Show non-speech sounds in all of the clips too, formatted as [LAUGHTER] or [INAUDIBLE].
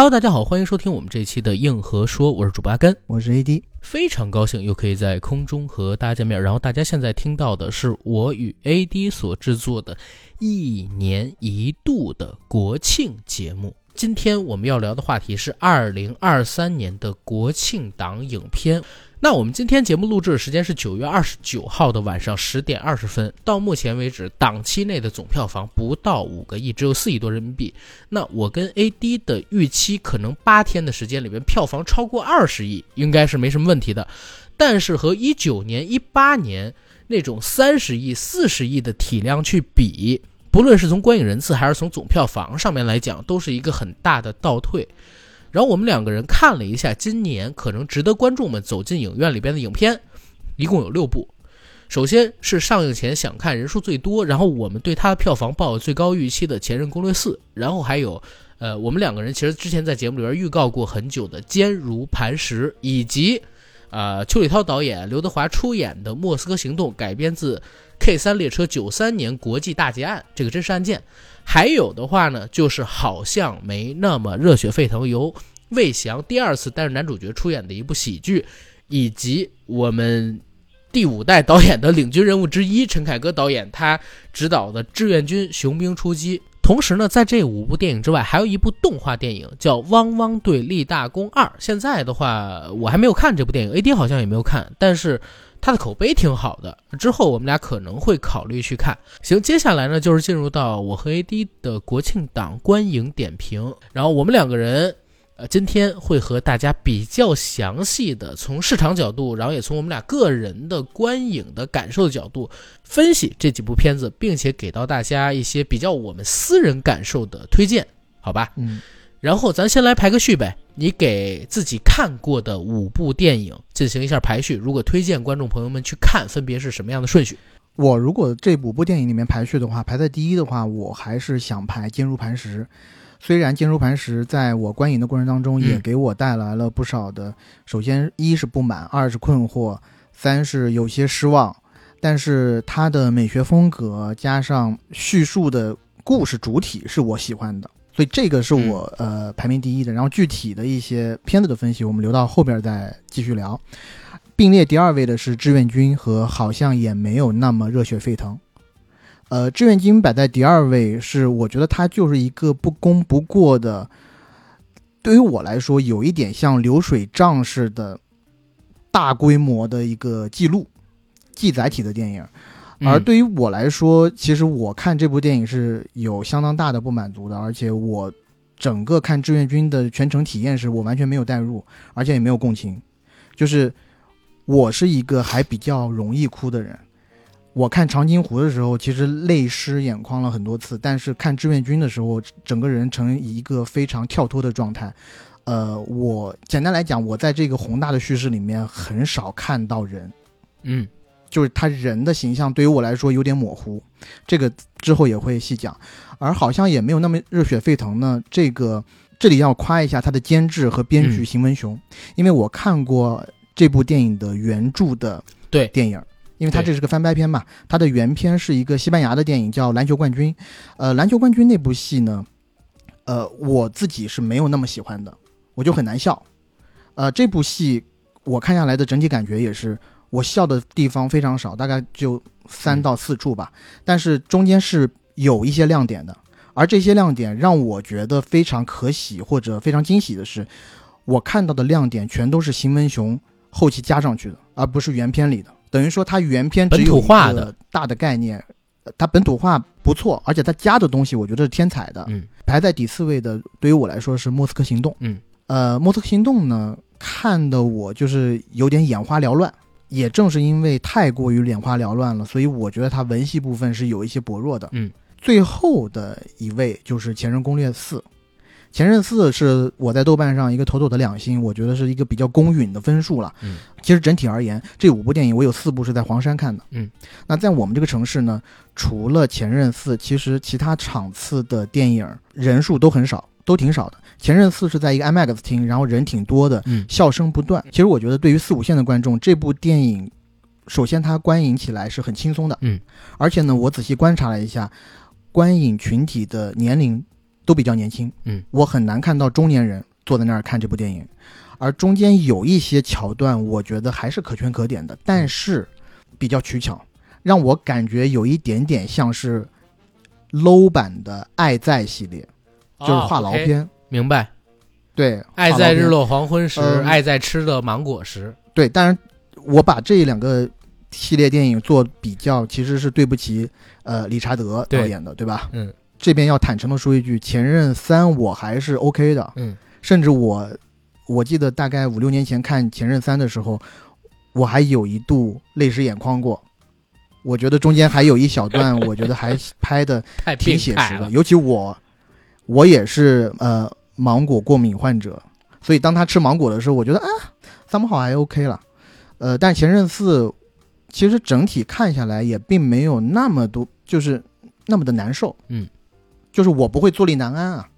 Hello，大家好，欢迎收听我们这期的硬核说，我是主播阿根，我是 AD，非常高兴又可以在空中和大家见面。然后大家现在听到的是我与 AD 所制作的一年一度的国庆节目。今天我们要聊的话题是二零二三年的国庆档影片。那我们今天节目录制的时间是九月二十九号的晚上十点二十分。到目前为止，档期内的总票房不到五个亿，只有四亿多人民币。那我跟 AD 的预期，可能八天的时间里面票房超过二十亿，应该是没什么问题的。但是和一九年、一八年那种三十亿、四十亿的体量去比，不论是从观影人次还是从总票房上面来讲，都是一个很大的倒退。然后我们两个人看了一下，今年可能值得观众们走进影院里边的影片，一共有六部。首先是上映前想看人数最多，然后我们对它的票房抱有最高预期的《前任攻略四》，然后还有，呃，我们两个人其实之前在节目里边预告过很久的《坚如磐石》，以及，呃，邱礼涛导演、刘德华出演的《莫斯科行动》，改编自 K 三列车九三年国际大劫案这个真实案件。还有的话呢，就是好像没那么热血沸腾，由魏翔第二次担任男主角出演的一部喜剧，以及我们第五代导演的领军人物之一陈凯歌导演他执导的《志愿军：雄兵出击》。同时呢，在这五部电影之外，还有一部动画电影叫《汪汪队立大功二》。现在的话，我还没有看这部电影，AD 好像也没有看，但是。它的口碑挺好的，之后我们俩可能会考虑去看。行，接下来呢就是进入到我和 AD 的国庆档观影点评，然后我们两个人，呃，今天会和大家比较详细的从市场角度，然后也从我们俩个人的观影的感受的角度分析这几部片子，并且给到大家一些比较我们私人感受的推荐，好吧？嗯。然后咱先来排个序呗，你给自己看过的五部电影进行一下排序。如果推荐观众朋友们去看，分别是什么样的顺序？我如果这五部电影里面排序的话，排在第一的话，我还是想排《坚如磐石》。虽然《坚如磐石》在我观影的过程当中也给我带来了不少的，首先一是不满，二是困惑，三是有些失望。但是它的美学风格加上叙述的故事主体是我喜欢的。所以这个是我呃排名第一的，然后具体的一些片子的分析，我们留到后边再继续聊。并列第二位的是《志愿军》和好像也没有那么热血沸腾。呃，《志愿军》摆在第二位，是我觉得它就是一个不攻不过的，对于我来说有一点像流水账似的，大规模的一个记录记载体的电影。而对于我来说，其实我看这部电影是有相当大的不满足的，而且我整个看志愿军的全程体验是我完全没有代入，而且也没有共情。就是我是一个还比较容易哭的人，我看长津湖的时候，其实泪湿眼眶了很多次，但是看志愿军的时候，整个人呈一个非常跳脱的状态。呃，我简单来讲，我在这个宏大的叙事里面很少看到人，嗯。就是他人的形象对于我来说有点模糊，这个之后也会细讲，而好像也没有那么热血沸腾呢。这个这里要夸一下他的监制和编剧邢文雄，因为我看过这部电影的原著的对电影，因为他这是个翻拍片嘛，它的原片是一个西班牙的电影叫《篮球冠军》，呃，《篮球冠军》那部戏呢，呃，我自己是没有那么喜欢的，我就很难笑，呃，这部戏我看下来的整体感觉也是。我笑的地方非常少，大概就三到四处吧，但是中间是有一些亮点的，而这些亮点让我觉得非常可喜或者非常惊喜的是，我看到的亮点全都是邢文雄后期加上去的，而不是原片里的。等于说它原片只有化的大的概念，它本土化不错，而且它加的东西我觉得是天才的。嗯，排在第四位的，对于我来说是《莫斯科行动》。嗯，呃，《莫斯科行动》呢，看的我就是有点眼花缭乱。也正是因为太过于眼花缭乱了，所以我觉得它文戏部分是有一些薄弱的。嗯，最后的一位就是《前任攻略四》，《前任四》是我在豆瓣上一个妥妥的两星，我觉得是一个比较公允的分数了。嗯，其实整体而言，这五部电影我有四部是在黄山看的。嗯，那在我们这个城市呢，除了《前任四》，其实其他场次的电影人数都很少。都挺少的。前任四是在一个 IMAX 厅，然后人挺多的，嗯，笑声不断。其实我觉得，对于四五线的观众，这部电影，首先它观影起来是很轻松的，嗯，而且呢，我仔细观察了一下，观影群体的年龄都比较年轻，嗯，我很难看到中年人坐在那儿看这部电影，而中间有一些桥段，我觉得还是可圈可点的，但是比较取巧，让我感觉有一点点像是 low 版的《爱在》系列，就是话痨片。明白。对，爱在日落黄昏时，嗯爱在吃的芒果时。对，当然我把这两个系列电影做比较，其实是对不起呃理查德导演的，对吧？嗯这边要坦诚的说一句，《前任三》我还是 OK 的，嗯，甚至我我记得大概五六年前看《前任三》的时候，我还有一度泪湿眼眶过。我觉得中间还有一小段，我觉得还拍的 [LAUGHS] 挺写实的，。尤其我，我也是呃芒果过敏患者，所以当他吃芒果的时候，我觉得啊，三毛好还 OK 了，呃，但前任四其实整体看下来也并没有那么多，就是那么的难受，嗯，就是我不会坐立难安啊，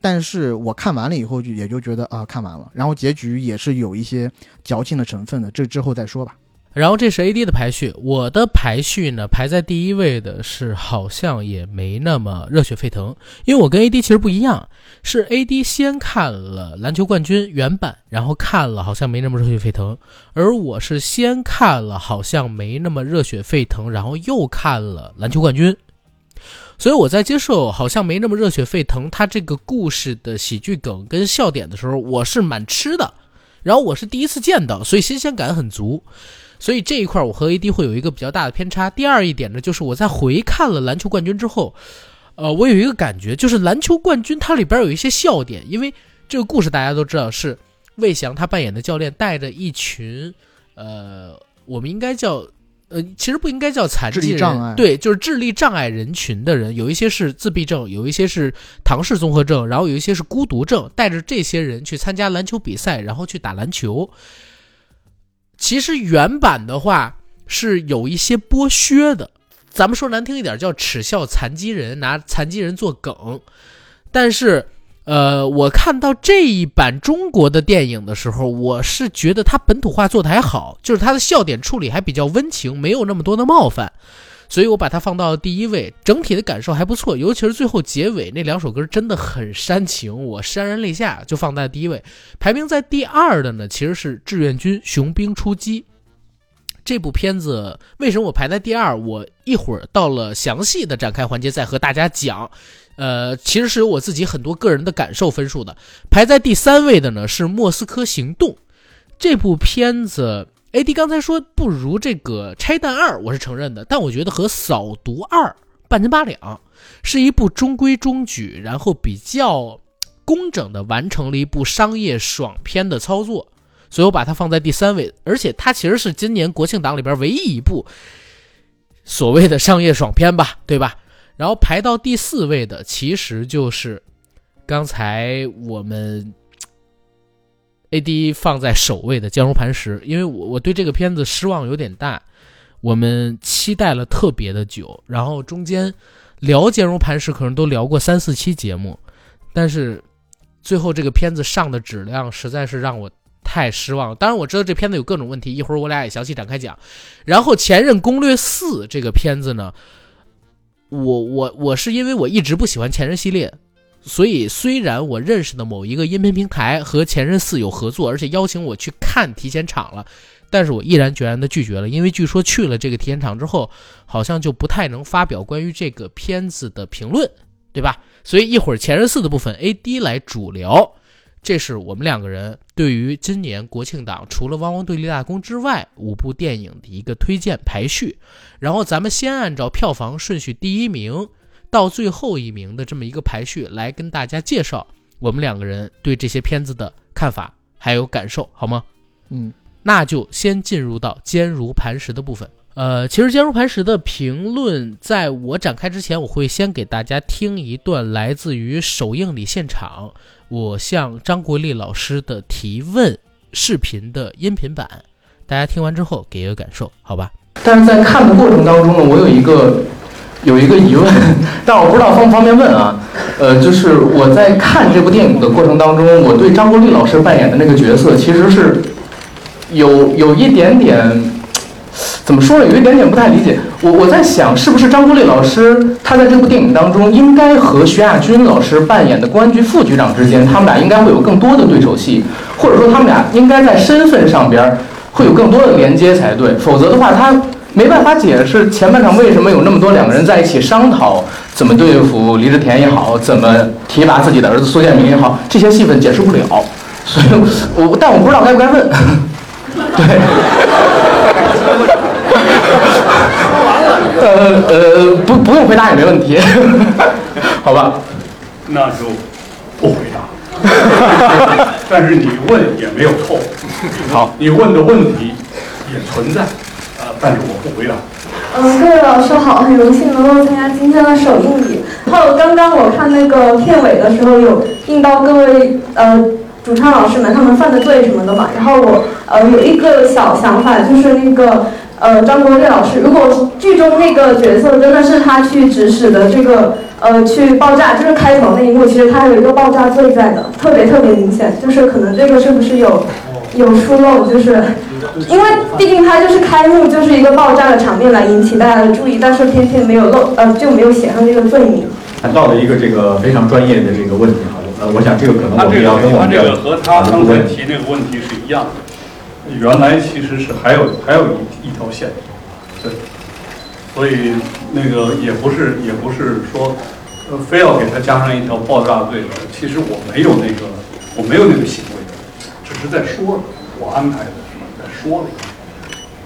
但是我看完了以后就也就觉得啊看完了，然后结局也是有一些矫情的成分的，这之后再说吧。然后这是 A D 的排序，我的排序呢排在第一位的是好像也没那么热血沸腾，因为我跟 A D 其实不一样，是 A D 先看了篮球冠军原版，然后看了好像没那么热血沸腾，而我是先看了好像没那么热血沸腾，然后又看了篮球冠军。所以我在接受好像没那么热血沸腾，他这个故事的喜剧梗跟笑点的时候，我是蛮吃的。然后我是第一次见到，所以新鲜感很足。所以这一块我和 AD 会有一个比较大的偏差。第二一点呢，就是我在回看了篮球冠军之后，呃，我有一个感觉，就是篮球冠军它里边有一些笑点，因为这个故事大家都知道是魏翔他扮演的教练带着一群，呃，我们应该叫。呃，其实不应该叫残疾人，障碍对，就是智力障碍人群的人，有一些是自闭症，有一些是唐氏综合症，然后有一些是孤独症，带着这些人去参加篮球比赛，然后去打篮球。其实原版的话是有一些剥削的，咱们说难听一点叫耻笑残疾人，拿残疾人做梗。但是，呃，我看到这一版中国的电影的时候，我是觉得它本土化做的还好，就是它的笑点处理还比较温情，没有那么多的冒犯。所以我把它放到第一位，整体的感受还不错，尤其是最后结尾那两首歌真的很煽情，我潸然泪下，就放在第一位。排名在第二的呢，其实是《志愿军：雄兵出击》这部片子。为什么我排在第二？我一会儿到了详细的展开环节再和大家讲。呃，其实是有我自己很多个人的感受分数的。排在第三位的呢是《莫斯科行动》这部片子。AD 刚才说不如这个《拆弹二》，我是承认的，但我觉得和《扫毒二》半斤八两，是一部中规中矩，然后比较工整的完成了一部商业爽片的操作，所以我把它放在第三位。而且它其实是今年国庆档里边唯一一部所谓的商业爽片吧，对吧？然后排到第四位的，其实就是刚才我们 AD 放在首位的《坚如磐石》，因为我我对这个片子失望有点大，我们期待了特别的久，然后中间聊《坚如磐石》可能都聊过三四期节目，但是最后这个片子上的质量实在是让我太失望了。当然我知道这片子有各种问题，一会儿我俩也详细展开讲。然后《前任攻略四》这个片子呢，我我我是因为我一直不喜欢前任系列，所以虽然我认识的某一个音频平台和前任四有合作，而且邀请我去看提前场了，但是我毅然决然的拒绝了，因为据说去了这个提前场之后，好像就不太能发表关于这个片子的评论，对吧？所以一会儿前任四的部分 AD 来主聊。这是我们两个人对于今年国庆档除了《汪汪队立大功》之外五部电影的一个推荐排序，然后咱们先按照票房顺序第一名到最后一名的这么一个排序来跟大家介绍我们两个人对这些片子的看法还有感受，好吗？嗯，那就先进入到坚如磐石的部分。呃，其实坚如磐石的评论，在我展开之前，我会先给大家听一段来自于首映礼现场我向张国立老师的提问视频的音频版，大家听完之后给一个感受，好吧？但是在看的过程当中呢，我有一个 [LAUGHS] 有一个疑问，[LAUGHS] 但我不知道方不方便问啊。呃，就是我在看这部电影的过程当中，我对张国立老师扮演的那个角色其实是有有一点点怎么说呢？有一点点不太理解。我我在想，是不是张国立老师他在这部电影当中，应该和徐亚军老师扮演的公安局副局长之间，他们俩应该会有更多的对手戏，或者说他们俩应该在身份上边会有更多的连接才对。否则的话，他没办法解释前半场为什么有那么多两个人在一起商讨怎么对付李志田也好，怎么提拔自己的儿子苏建明也好，这些戏份解释不了。所以我但我不知道该不该问。[LAUGHS] 对。呃呃，不不用回答也没问题，好吧？那就不回答。但是你问也没有错。好，你问的问题也存在，呃，但是我不回答。嗯，各位老师好，很荣幸能够参加今天的首映礼。还有刚刚我看那个片尾的时候，有映到各位呃主唱老师们他们犯的罪什么的嘛。然后我呃有一个小想法，就是那个。呃，张国立老师，如果剧中那个角色真的是他去指使的，这个呃去爆炸，就是开头那一幕，其实他有一个爆炸罪在的，特别特别明显，就是可能这个是不是有有疏漏，就是因为毕竟他就是开幕就是一个爆炸的场面来引起大家的注意，但是偏偏没有漏呃就没有写上这个罪名。谈到了一个这个非常专业的这个问题哈，呃，我想这个可能我们要跟我们这个和他刚才提那个问题是一样的。原来其实是还有还有一一条线，对，所以那个也不是也不是说，呃，非要给他加上一条爆炸罪的。其实我没有那个我没有那个行为，只是在说我安排的是在说了一下，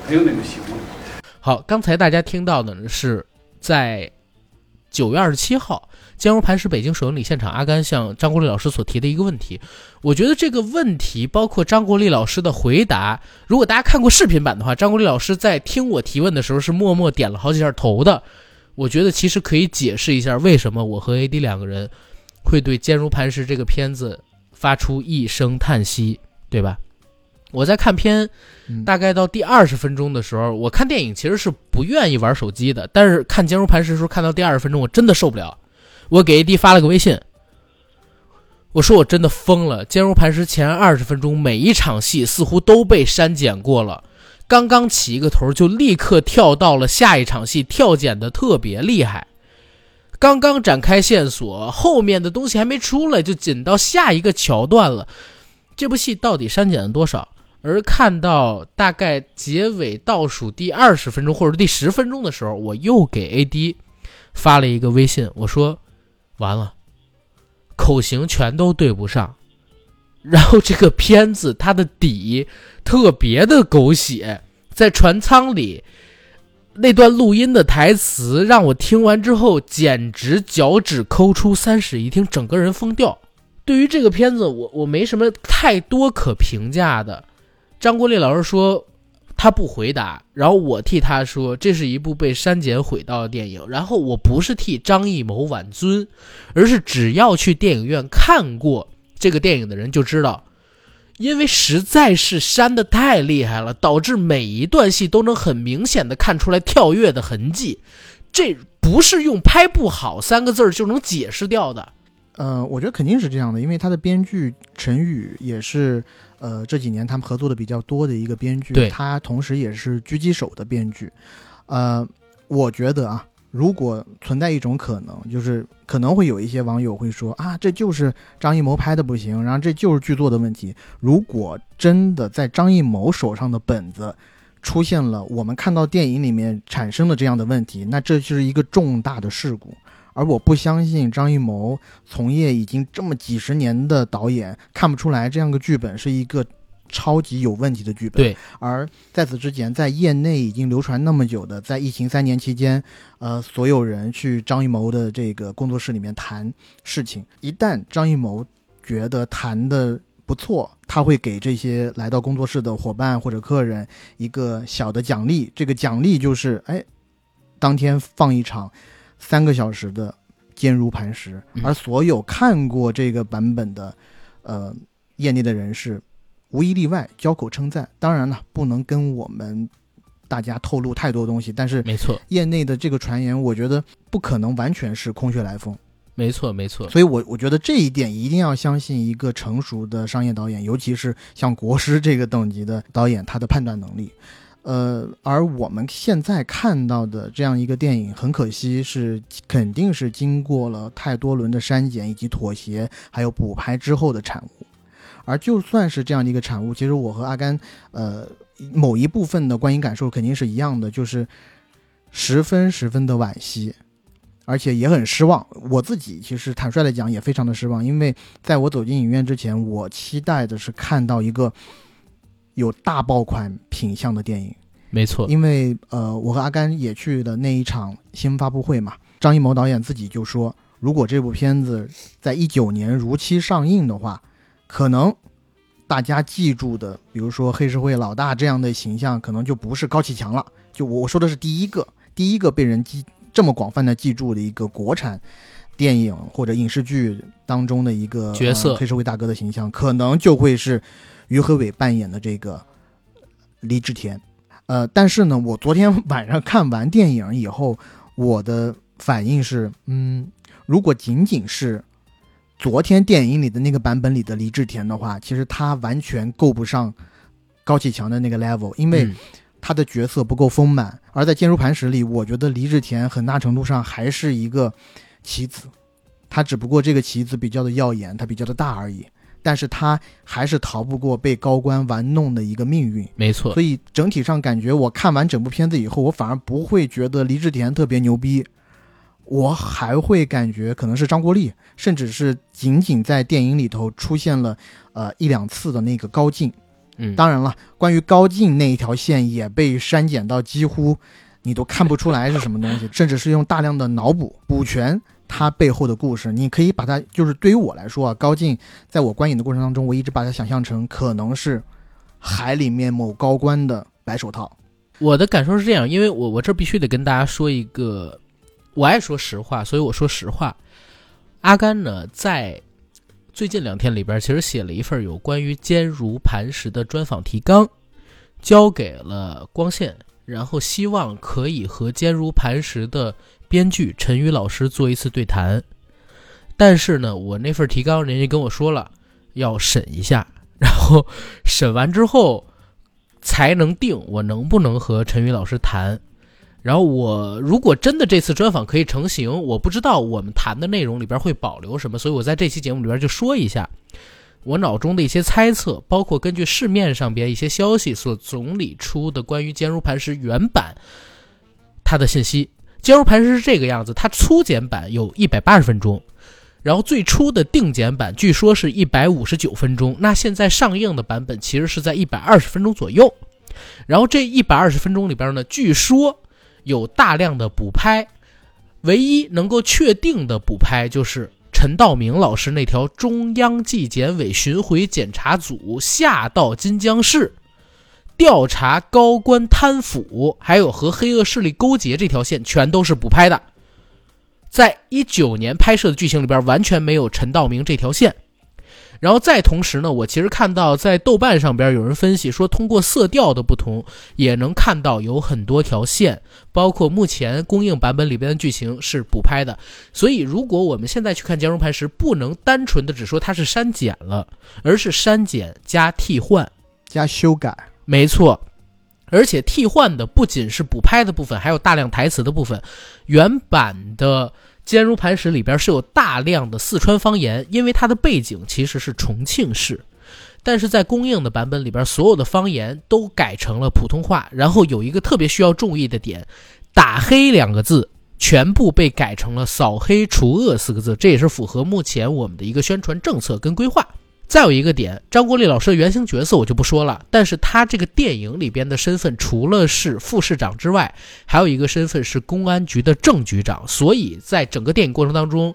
没有那个行为。好，刚才大家听到的是在九月二十七号。坚如磐石北京首映礼现场，阿甘向张国立老师所提的一个问题，我觉得这个问题包括张国立老师的回答。如果大家看过视频版的话，张国立老师在听我提问的时候是默默点了好几下头的。我觉得其实可以解释一下为什么我和 AD 两个人会对《坚如磐石》这个片子发出一声叹息，对吧？我在看片，大概到第二十分钟的时候，我看电影其实是不愿意玩手机的，但是看《坚如磐石》的时候，看到第二十分钟，我真的受不了。我给 AD 发了个微信，我说我真的疯了。坚如磐石前二十分钟每一场戏似乎都被删减过了，刚刚起一个头就立刻跳到了下一场戏，跳剪的特别厉害。刚刚展开线索，后面的东西还没出来就紧到下一个桥段了。这部戏到底删减了多少？而看到大概结尾倒数第二十分钟或者第十分钟的时候，我又给 AD 发了一个微信，我说。完了，口型全都对不上，然后这个片子它的底特别的狗血，在船舱里那段录音的台词让我听完之后简直脚趾抠出三室一厅，整个人疯掉。对于这个片子，我我没什么太多可评价的。张国立老师说。他不回答，然后我替他说，这是一部被删减毁掉的电影。然后我不是替张艺谋挽尊，而是只要去电影院看过这个电影的人就知道，因为实在是删的太厉害了，导致每一段戏都能很明显的看出来跳跃的痕迹。这不是用拍不好三个字就能解释掉的。呃，我觉得肯定是这样的，因为他的编剧陈宇也是。呃，这几年他们合作的比较多的一个编剧，他同时也是狙击手的编剧。呃，我觉得啊，如果存在一种可能，就是可能会有一些网友会说啊，这就是张艺谋拍的不行，然后这就是剧作的问题。如果真的在张艺谋手上的本子出现了我们看到电影里面产生的这样的问题，那这就是一个重大的事故。而我不相信张艺谋从业已经这么几十年的导演看不出来这样个剧本是一个超级有问题的剧本。对，而在此之前，在业内已经流传那么久的，在疫情三年期间，呃，所有人去张艺谋的这个工作室里面谈事情，一旦张艺谋觉得谈的不错，他会给这些来到工作室的伙伴或者客人一个小的奖励，这个奖励就是，哎，当天放一场。三个小时的坚如磐石，而所有看过这个版本的，呃，业内的人士，无一例外交口称赞。当然了，不能跟我们大家透露太多东西，但是没错，业内的这个传言，我觉得不可能完全是空穴来风。没错，没错。所以，我我觉得这一点一定要相信一个成熟的商业导演，尤其是像国师这个等级的导演，他的判断能力。呃，而我们现在看到的这样一个电影，很可惜是肯定是经过了太多轮的删减以及妥协，还有补拍之后的产物。而就算是这样的一个产物，其实我和阿甘，呃，某一部分的观影感受肯定是一样的，就是十分十分的惋惜，而且也很失望。我自己其实坦率的讲，也非常的失望，因为在我走进影院之前，我期待的是看到一个。有大爆款品相的电影，没错。因为呃，我和阿甘也去的那一场新闻发布会嘛。张艺谋导演自己就说，如果这部片子在一九年如期上映的话，可能大家记住的，比如说黑社会老大这样的形象，可能就不是高启强了。就我说的是第一个，第一个被人记这么广泛的记住的一个国产电影或者影视剧当中的一个角色，黑社会大哥的形象，可能就会是。于和伟扮演的这个李治田，呃，但是呢，我昨天晚上看完电影以后，我的反应是，嗯，如果仅仅是昨天电影里的那个版本里的李治田的话，其实他完全够不上高启强的那个 level，因为他的角色不够丰满。而在坚如磐石里，我觉得李治田很大程度上还是一个棋子，他只不过这个棋子比较的耀眼，他比较的大而已。但是他还是逃不过被高官玩弄的一个命运，没错。所以整体上感觉，我看完整部片子以后，我反而不会觉得黎志田特别牛逼，我还会感觉可能是张国立，甚至是仅仅在电影里头出现了呃一两次的那个高进。嗯，当然了，关于高进那一条线也被删减到几乎你都看不出来是什么东西，甚至是用大量的脑补补全。他背后的故事，你可以把它，就是对于我来说啊，高进在我观影的过程当中，我一直把它想象成可能是海里面某高官的白手套。我的感受是这样，因为我我这必须得跟大家说一个，我爱说实话，所以我说实话。阿甘呢，在最近两天里边，其实写了一份有关于坚如磐石的专访提纲，交给了光线，然后希望可以和坚如磐石的。编剧陈宇老师做一次对谈，但是呢，我那份提纲人家跟我说了要审一下，[LAUGHS] 然后审完之后才能定我能不能和陈宇老师谈。然后我如果真的这次专访可以成型，我不知道我们谈的内容里边会保留什么，所以我在这期节目里边就说一下我脑中的一些猜测，包括根据市面上边一些消息所总理出的关于《坚如磐石》原版它的信息。坚如磐石是这个样子，它粗剪版有一百八十分钟，然后最初的定剪版据说是一百五十九分钟，那现在上映的版本其实是在一百二十分钟左右。然后这一百二十分钟里边呢，据说有大量的补拍，唯一能够确定的补拍就是陈道明老师那条中央纪检委巡回检查组下到金江市。调查高官贪腐，还有和黑恶势力勾结这条线，全都是补拍的。在一九年拍摄的剧情里边，完全没有陈道明这条线。然后再同时呢，我其实看到在豆瓣上边有人分析说，通过色调的不同，也能看到有很多条线，包括目前公映版本里边的剧情是补拍的。所以，如果我们现在去看《坚如磐石》，不能单纯的只说它是删减了，而是删减加替换加修改。没错，而且替换的不仅是补拍的部分，还有大量台词的部分。原版的《坚如磐石》里边是有大量的四川方言，因为它的背景其实是重庆市，但是在公映的版本里边，所有的方言都改成了普通话。然后有一个特别需要注意的点，“打黑”两个字全部被改成了“扫黑除恶”四个字，这也是符合目前我们的一个宣传政策跟规划。再有一个点，张国立老师的原型角色我就不说了，但是他这个电影里边的身份除了是副市长之外，还有一个身份是公安局的正局长，所以在整个电影过程当中。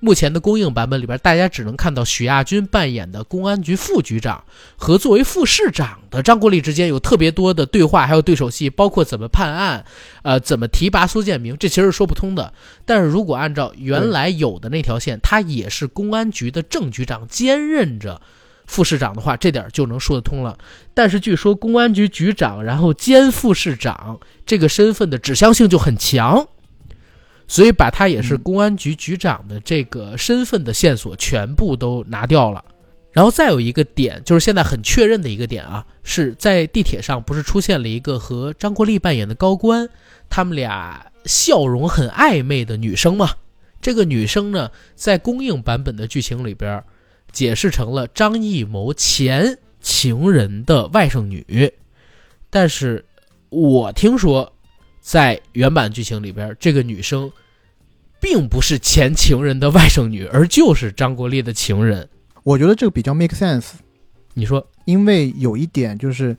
目前的公映版本里边，大家只能看到许亚军扮演的公安局副局长和作为副市长的张国立之间有特别多的对话，还有对手戏，包括怎么判案，呃，怎么提拔苏建明，这其实是说不通的。但是如果按照原来有的那条线，他也是公安局的正局长兼任着副市长的话，这点就能说得通了。但是据说公安局局长然后兼副市长这个身份的指向性就很强。所以把他也是公安局局长的这个身份的线索全部都拿掉了，然后再有一个点，就是现在很确认的一个点啊，是在地铁上不是出现了一个和张国立扮演的高官，他们俩笑容很暧昧的女生吗？这个女生呢，在公映版本的剧情里边，解释成了张艺谋前情人的外甥女，但是我听说，在原版剧情里边，这个女生并不是前情人的外甥女，而就是张国立的情人。我觉得这个比较 make sense。你说，因为有一点就是，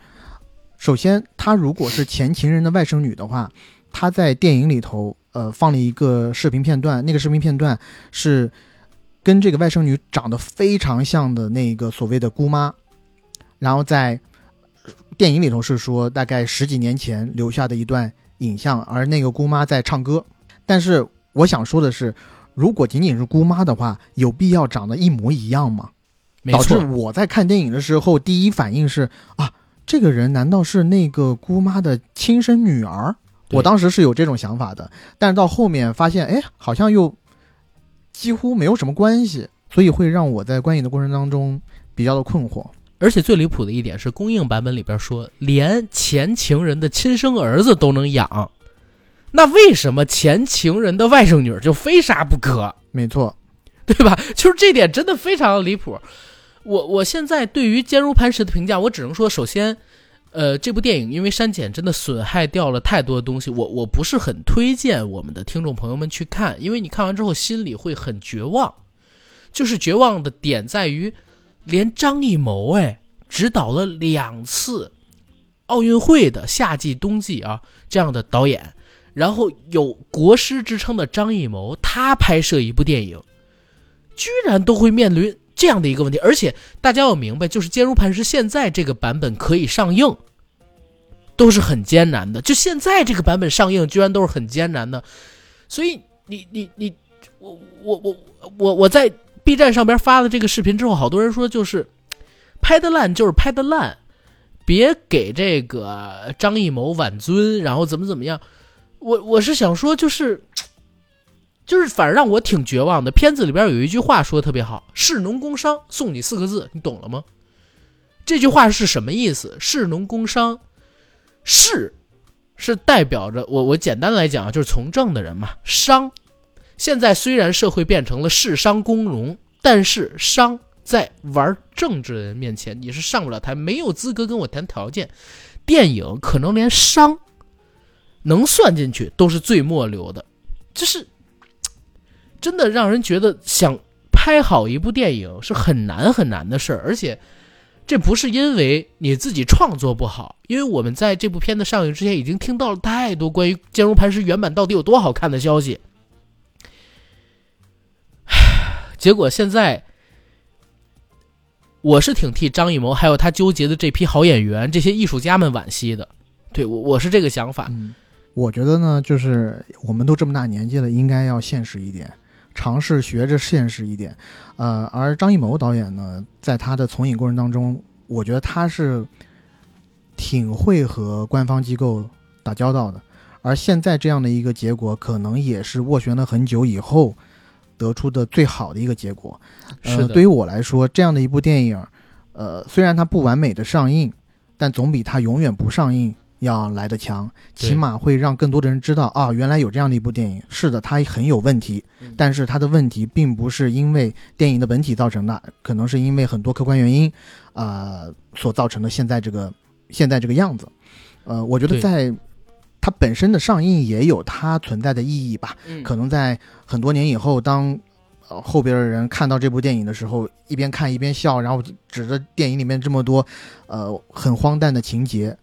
首先，她如果是前情人的外甥女的话，她在电影里头，呃，放了一个视频片段，那个视频片段是跟这个外甥女长得非常像的那个所谓的姑妈，然后在电影里头是说大概十几年前留下的一段影像，而那个姑妈在唱歌。但是我想说的是。如果仅仅是姑妈的话，有必要长得一模一样吗？导致我在看电影的时候，第一反应是啊，这个人难道是那个姑妈的亲生女儿？我当时是有这种想法的，但是到后面发现，哎，好像又几乎没有什么关系，所以会让我在观影的过程当中比较的困惑。而且最离谱的一点是，公映版本里边说，连前情人的亲生儿子都能养。那为什么前情人的外甥女就非杀不可？没错，对吧？就是这点真的非常离谱。我我现在对于《坚如磐石》的评价，我只能说，首先，呃，这部电影因为删减真的损害掉了太多的东西，我我不是很推荐我们的听众朋友们去看，因为你看完之后心里会很绝望。就是绝望的点在于，连张艺谋哎，指导了两次奥运会的夏季、冬季啊这样的导演。然后有国师之称的张艺谋，他拍摄一部电影，居然都会面临这样的一个问题。而且大家要明白，就是《坚如磐石》现在这个版本可以上映，都是很艰难的。就现在这个版本上映，居然都是很艰难的。所以你你你，我我我我我在 B 站上边发了这个视频之后，好多人说就是拍的烂，就是拍的烂，别给这个张艺谋挽尊，然后怎么怎么样。我我是想说，就是，就是反正让我挺绝望的。片子里边有一句话说的特别好：“士农工商，送你四个字，你懂了吗？”这句话是什么意思？士农工商，士是代表着我，我简单来讲就是从政的人嘛。商，现在虽然社会变成了士商工农，但是商在玩政治的人面前，你是上不了台，没有资格跟我谈条件。电影可能连商。能算进去都是最末流的，就是真的让人觉得想拍好一部电影是很难很难的事儿，而且这不是因为你自己创作不好，因为我们在这部片子上映之前已经听到了太多关于《坚如磐石》原版到底有多好看的消息，结果现在我是挺替张艺谋还有他纠结的这批好演员、这些艺术家们惋惜的，对我我是这个想法。我觉得呢，就是我们都这么大年纪了，应该要现实一点，尝试学着现实一点。呃，而张艺谋导演呢，在他的从影过程当中，我觉得他是挺会和官方机构打交道的。而现在这样的一个结果，可能也是斡旋了很久以后得出的最好的一个结果。呃，对于我来说，这样的一部电影，呃，虽然它不完美的上映，但总比它永远不上映。要来的强，起码会让更多的人知道啊，原来有这样的一部电影。是的，它很有问题，但是它的问题并不是因为电影的本体造成的，可能是因为很多客观原因，呃，所造成的现在这个现在这个样子。呃，我觉得在它本身的上映也有它存在的意义吧。可能在很多年以后，当呃后边的人看到这部电影的时候，一边看一边笑，然后指着电影里面这么多呃很荒诞的情节。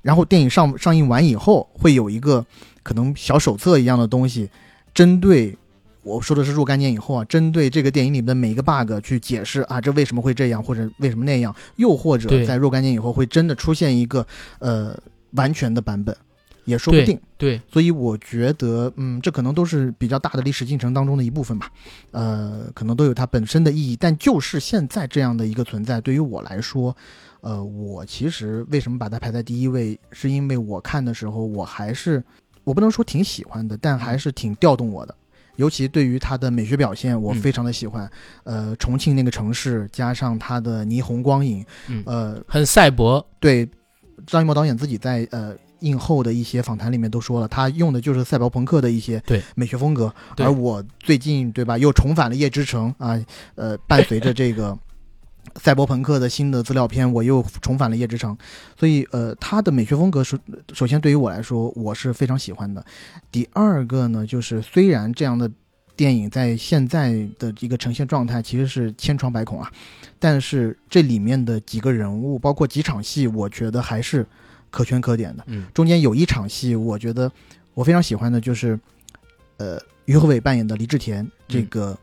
然后电影上上映完以后，会有一个可能小手册一样的东西，针对我说的是若干年以后啊，针对这个电影里面的每一个 bug 去解释啊，这为什么会这样，或者为什么那样，又或者在若干年以后会真的出现一个呃完全的版本，也说不定。对，所以我觉得，嗯，这可能都是比较大的历史进程当中的一部分吧，呃，可能都有它本身的意义。但就是现在这样的一个存在，对于我来说。呃，我其实为什么把它排在第一位，是因为我看的时候，我还是我不能说挺喜欢的，但还是挺调动我的。尤其对于它的美学表现，我嗯非常的喜欢。呃，重庆那个城市加上它的霓虹光影，嗯呃，很赛博，对，张艺谋导演自己在呃映后的一些访谈里面都说了，他用的就是赛博朋克的一些对美学风格。而我最近对吧，又重返了夜之城啊，呃，伴随着这个赛博朋克的新的资料片，我又重返了夜之城，所以呃，他的美学风格是首先对于我来说我是非常喜欢的。第二个呢，就是虽然这样的电影在现在的一个呈现状态其实是千疮百孔啊，但是这里面的几个人物，包括几场戏，我觉得还是可圈可点的。嗯。中间有一场戏，我觉得我非常喜欢的就是，呃，于和伟扮演的黎志田，这个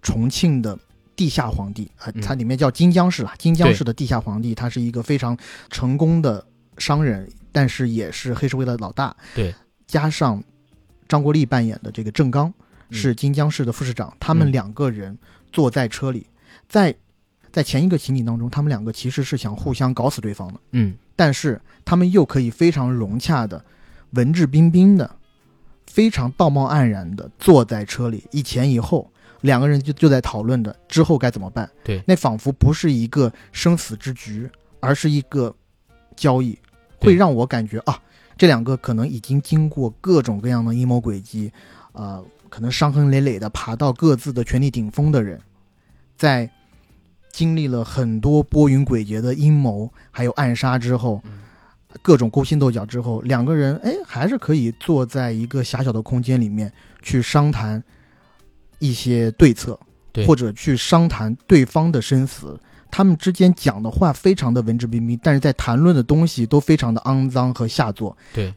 重庆的地下皇帝啊、嗯。它里面叫金江市啦，金江市的地下皇帝，他是一个非常成功的商人，但是也是黑社会的老大。对，加上张国立扮演的这个郑刚嗯。是金江市的副市长，他们嗯。两个人坐在车里，在在前一个情景当中，他们两个其实是想互相搞死对方的。嗯但是他们又可以非常融洽的、文质彬彬的、非常道貌岸然的坐在车里，一前一后，两个人就就在讨论着之后该怎么办。对那仿佛不是一个生死之局，而是一个交易，会让我感觉啊，这两个可能已经经过各种各样的阴谋诡计，呃、可能伤痕累累的爬到各自的权力顶峰的人，在经历了很多波云诡谲的阴谋还有暗杀之后，嗯各种勾心斗角之后，两个人哎还是可以坐在一个狭小的空间里面去商谈一些对策，对或者去商谈对方的生死。他们之间讲的话非常的文质彬彬，但是在谈论的东西都非常的肮脏和下作，对，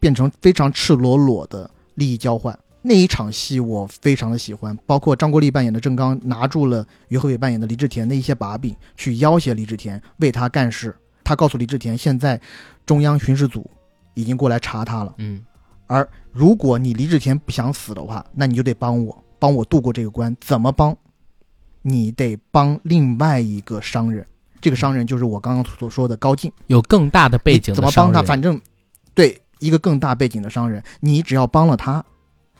变成非常赤裸裸的利益交换。那一场戏我非常的喜欢，包括张国立扮演的郑刚拿住了于和伟扮演的李志田的一些把柄，去要挟李志田为他干事。他告诉李志田，现在中央巡视组已经过来查他了，嗯而如果你李志田不想死的话，那你就得帮我，帮我渡过这个关。怎么帮？你得帮另外一个商人，这个商人就是我刚刚所说的高进。有更大的背景的你怎么帮他？反正对一个更大背景的商人，你只要帮了他，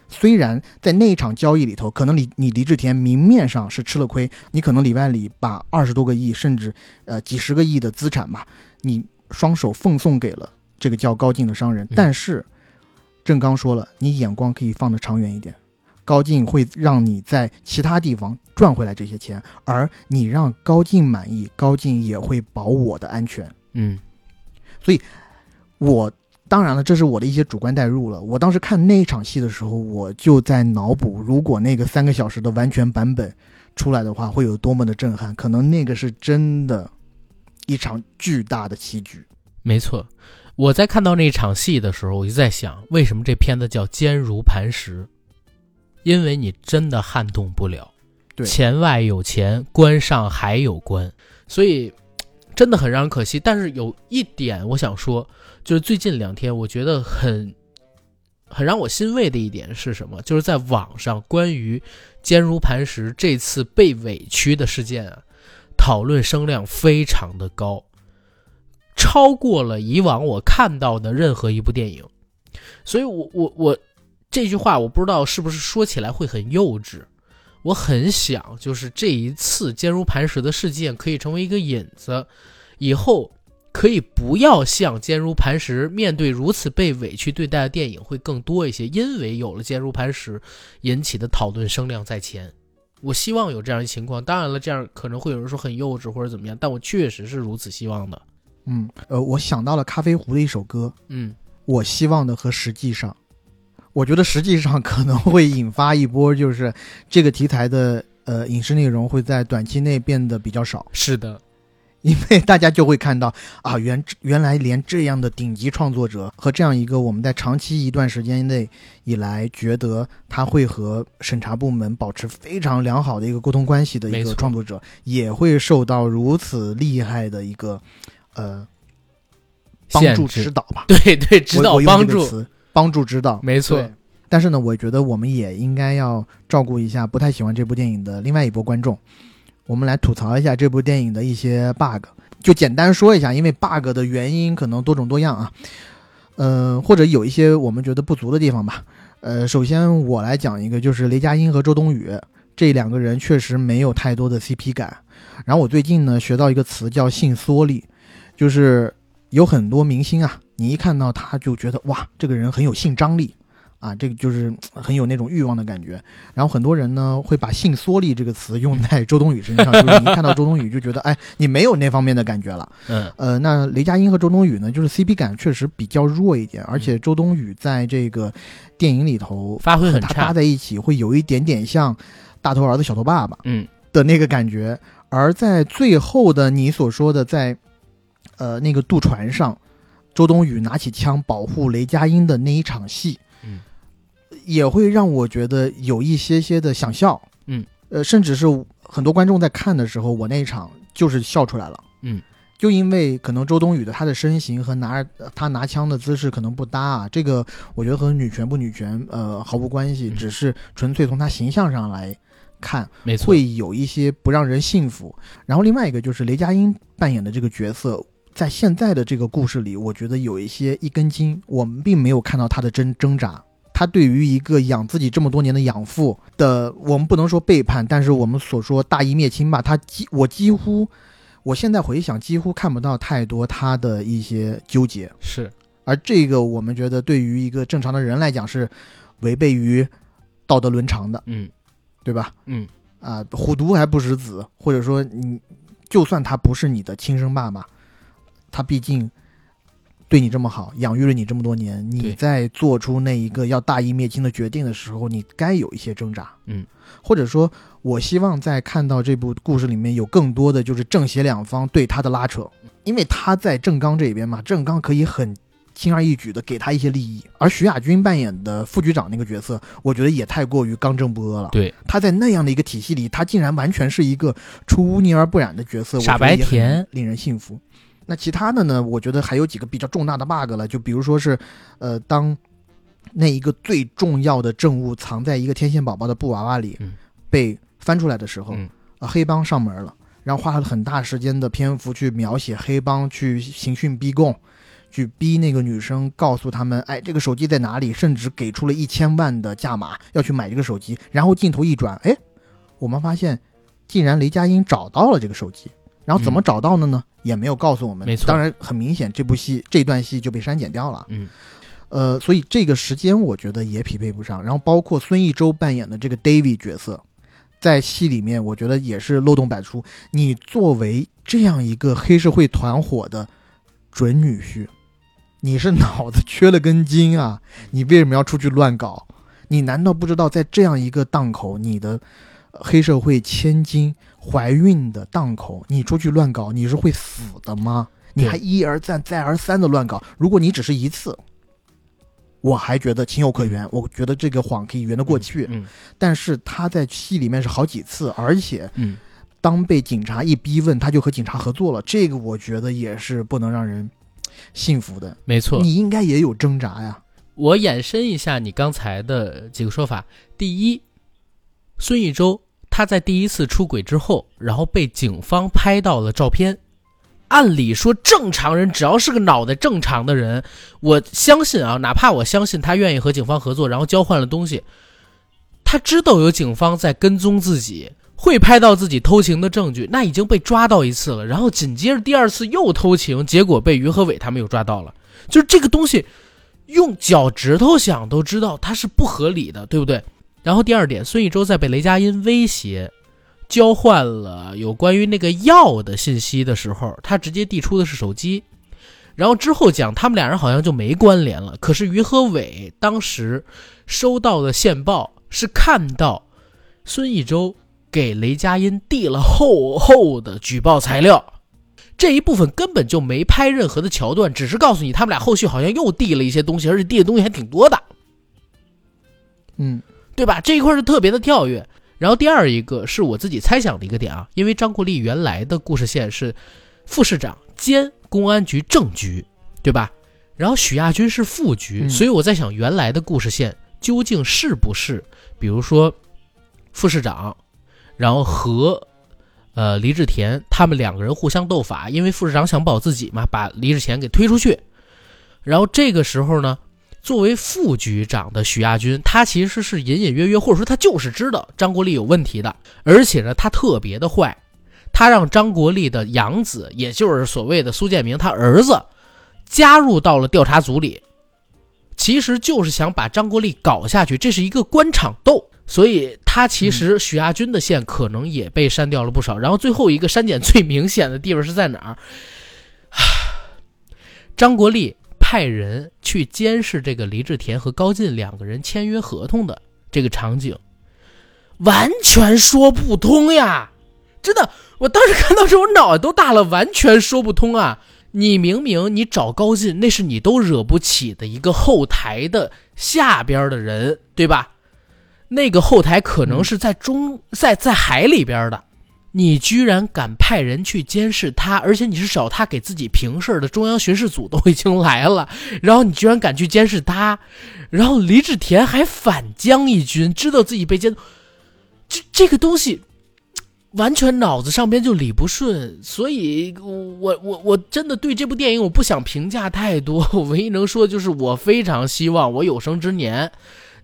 虽然在那一场交易里头，可能你你黎志田明面上是吃了亏，你可能里外里把二十多个亿甚至呃几十个亿的资产吧，你双手奉送给了这个叫高进的商人，嗯但是郑刚说了，你眼光可以放得长远一点。高进会让你在其他地方赚回来这些钱，而你让高进满意，高进也会保我的安全。嗯所以我当然了，这是我的一些主观代入了。我当时看那一场戏的时候，我就在脑补，如果那个三个小时的完全版本出来的话，会有多么的震撼。可能那个是真的，一场巨大的棋局。没错。我在看到那场戏的时候，我就在想，为什么这片子叫坚如磐石？因为你真的撼动不了，对钱外有钱，关上还有关，所以真的很让人可惜。但是有一点我想说，就是最近两天我觉得很很让我欣慰的一点是什么？就是在网上关于坚如磐石这次被委屈的事件啊，讨论声量非常的高，超过了以往我看到的任何一部电影。所以我我我这句话我不知道是不是说起来会很幼稚，我很想就是这一次坚如磐石的事件可以成为一个引子，以后可以不要像坚如磐石面对如此被委屈对待的电影会更多一些，因为有了坚如磐石引起的讨论声量在前。我希望有这样一情况，当然了，这样可能会有人说很幼稚或者怎么样，但我确实是如此希望的。嗯，呃，我想到了咖啡壶的一首歌，嗯，我希望的和实际上，我觉得实际上可能会引发一波，就是这个题材的呃影视内容会在短期内变得比较少。是的，因为大家就会看到啊，原原来连这样的顶级创作者和这样一个我们在长期一段时间内以来觉得他会和审查部门保持非常良好的一个沟通关系的一个创作者，也会受到如此厉害的一个呃帮助指导吧，对对，指导帮助，词帮助指导，没错。但是呢，我觉得我们也应该要照顾一下不太喜欢这部电影的另外一波观众。我们来吐槽一下这部电影的一些 bug，就简单说一下，因为 bug 的原因可能多种多样啊。呃，或者有一些我们觉得不足的地方吧。呃，首先我来讲一个，就是雷佳音和周冬雨这两个人确实没有太多的 CP 感。然后我最近呢学到一个词叫性缩力，就是有很多明星啊，你一看到他就觉得哇，这个人很有性张力。啊，这个就是很有那种欲望的感觉。然后很多人呢会把“性缩力”这个词用在周冬雨身上，就是你一看到周冬雨就觉得，哎，你没有那方面的感觉了。嗯，呃，那雷佳音和周冬雨呢，就是 CP 感确实比较弱一点，而且周冬雨在这个电影里头发挥很差，搭在一起会有一点点像大头儿子小头爸爸，嗯的那个感觉。而在最后的你所说的在，呃，那个渡船上，周冬雨拿起枪保护雷佳音的那一场戏。也会让我觉得有一些些的想笑，嗯，呃，甚至是很多观众在看的时候，我那一场就是笑出来了，嗯，就因为可能周冬雨的她的身形和拿她拿枪的姿势可能不搭啊，这个我觉得和女权不女权呃毫无关系，只是纯粹从她形象上来看，没错，会有一些不让人信服。然后另外一个就是雷佳音扮演的这个角色，在现在的这个故事里，我觉得有一些一根筋，我们并没有看到他的真挣扎。他对于一个养自己这么多年的养父的，我们不能说背叛，但是我们所说大义灭亲吧。他几我几乎，我现在回想几乎看不到太多他的一些纠结。是，而这个我们觉得对于一个正常的人来讲是违背于道德伦常的，嗯，对吧？嗯，啊，虎毒还不食子，或者说你就算他不是你的亲生爸爸，他毕竟。对你这么好，养育了你这么多年，你在做出那一个要大义灭亲的决定的时候，你该有一些挣扎，嗯，或者说，我希望在看到这部故事里面有更多的就是正邪两方对他的拉扯，因为他在正刚这边嘛，正刚可以很轻而易举的给他一些利益，而徐亚军扮演的副局长那个角色，我觉得也太过于刚正不阿了，对，他在那样的一个体系里，他竟然完全是一个出污泥而不染的角色，傻白甜，令人信服。那其他的呢？我觉得还有几个比较重大的 bug 了，就比如说是，呃，当那一个最重要的证物藏在一个天线宝宝的布娃娃里，被翻出来的时候，啊，黑帮上门了，然后花了很大时间的篇幅去描写黑帮去刑讯逼供，去逼那个女生告诉他们，哎，这个手机在哪里，甚至给出了一千万的价码要去买这个手机，然后镜头一转，哎，我们发现，竟然雷佳音找到了这个手机。然后怎么找到的呢？也没有告诉我们。没错，当然很明显，这部戏这段戏就被删减掉了。嗯，呃，所以这个时间我觉得也匹配不上。然后包括孙艺洲扮演的这个 David 角色，在戏里面我觉得也是漏洞百出。你作为这样一个黑社会团伙的准女婿，你是脑子缺了根筋啊？你为什么要出去乱搞？你难道不知道在这样一个档口，你的黑社会千金？怀孕的档口，你出去乱搞，你是会死的吗？你还一而再、再而三的乱搞。如果你只是一次，我还觉得情有可原，我觉得这个谎可以圆得过去。嗯，但是他在戏里面是好几次，而且，嗯，当被警察一逼问，他就和警察合作了。这个我觉得也是不能让人信服的。没错，你应该也有挣扎呀。我延伸一下你刚才的几个说法。第一，孙艺洲。他在第一次出轨之后，然后被警方拍到了照片。按理说，正常人只要是个脑袋正常的人，我相信啊，哪怕我相信他愿意和警方合作，然后交换了东西，他知道有警方在跟踪自己，会拍到自己偷情的证据，那已经被抓到一次了，然后紧接着第二次又偷情，结果被于和伟他们又抓到了。就是这个东西，用脚趾头想都知道它是不合理的，对不对？然后第二点，孙艺洲在被雷佳音威胁，交换了有关于那个药的信息的时候，他直接递出的是手机。然后之后讲他们俩人好像就没关联了。可是于和伟当时收到的线报是看到孙艺洲给雷佳音递了厚厚的举报材料，这一部分根本就没拍任何的桥段，只是告诉你他们俩后续好像又递了一些东西，而且递的东西还挺多的。嗯。对吧？这一块是特别的跳跃。然后第二一个是我自己猜想的一个点啊，因为张国立原来的故事线是副市长兼公安局正局，对吧？然后许亚军是副局，所以我在想原来的故事线究竟是不是，比如说副市长，然后和呃黎志田他们两个人互相斗法，因为副市长想保自己嘛，把黎志田给推出去。然后这个时候呢？作为副局长的许亚军，他其实是隐隐约约，或者说他就是知道张国立有问题的，而且呢，他特别的坏，他让张国立的养子，也就是所谓的苏建明他儿子，加入到了调查组里，其实就是想把张国立搞下去，这是一个官场斗。所以他其实许亚军的线可能也被删掉了不少。然后最后一个删减最明显的地方是在哪儿？[SNIFFS] 张国立派人去监视这个黎志田和高进两个人签约合同的这个场景，完全说不通呀！真的，我当时看到这，我脑袋都大了，完全说不通啊！你明明你找高进，那是你都惹不起的一个后台的下边的人，对吧？那个后台可能是在中在在海里边的，你居然敢派人去监视他，而且你是找他给自己平事的，中央巡视组都已经来了，然后你居然敢去监视他，然后黎志田还反将一军，知道自己被监，这这个东西完全脑子上边就理不顺，所以我我我真的对这部电影我不想评价太多，我唯一能说的就是我非常希望我有生之年。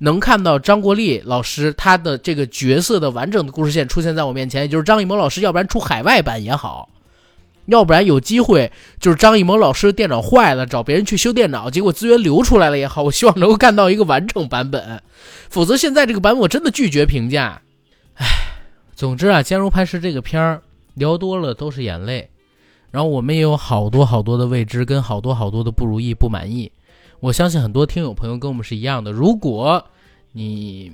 能看到张国立老师他的这个角色的完整的故事线出现在我面前，也就是张艺谋老师，要不然出海外版也好，要不然有机会就是张艺谋老师电脑坏了找别人去修电脑，结果资源流出来了也好，我希望能够看到一个完整版本，否则现在这个版本我真的拒绝评价。唉，总之啊，《坚如磐石》这个片儿聊多了都是眼泪，然后我们也有好多好多的未知跟好多好多的不如意不满意。我相信很多听友朋友跟我们是一样的。如果你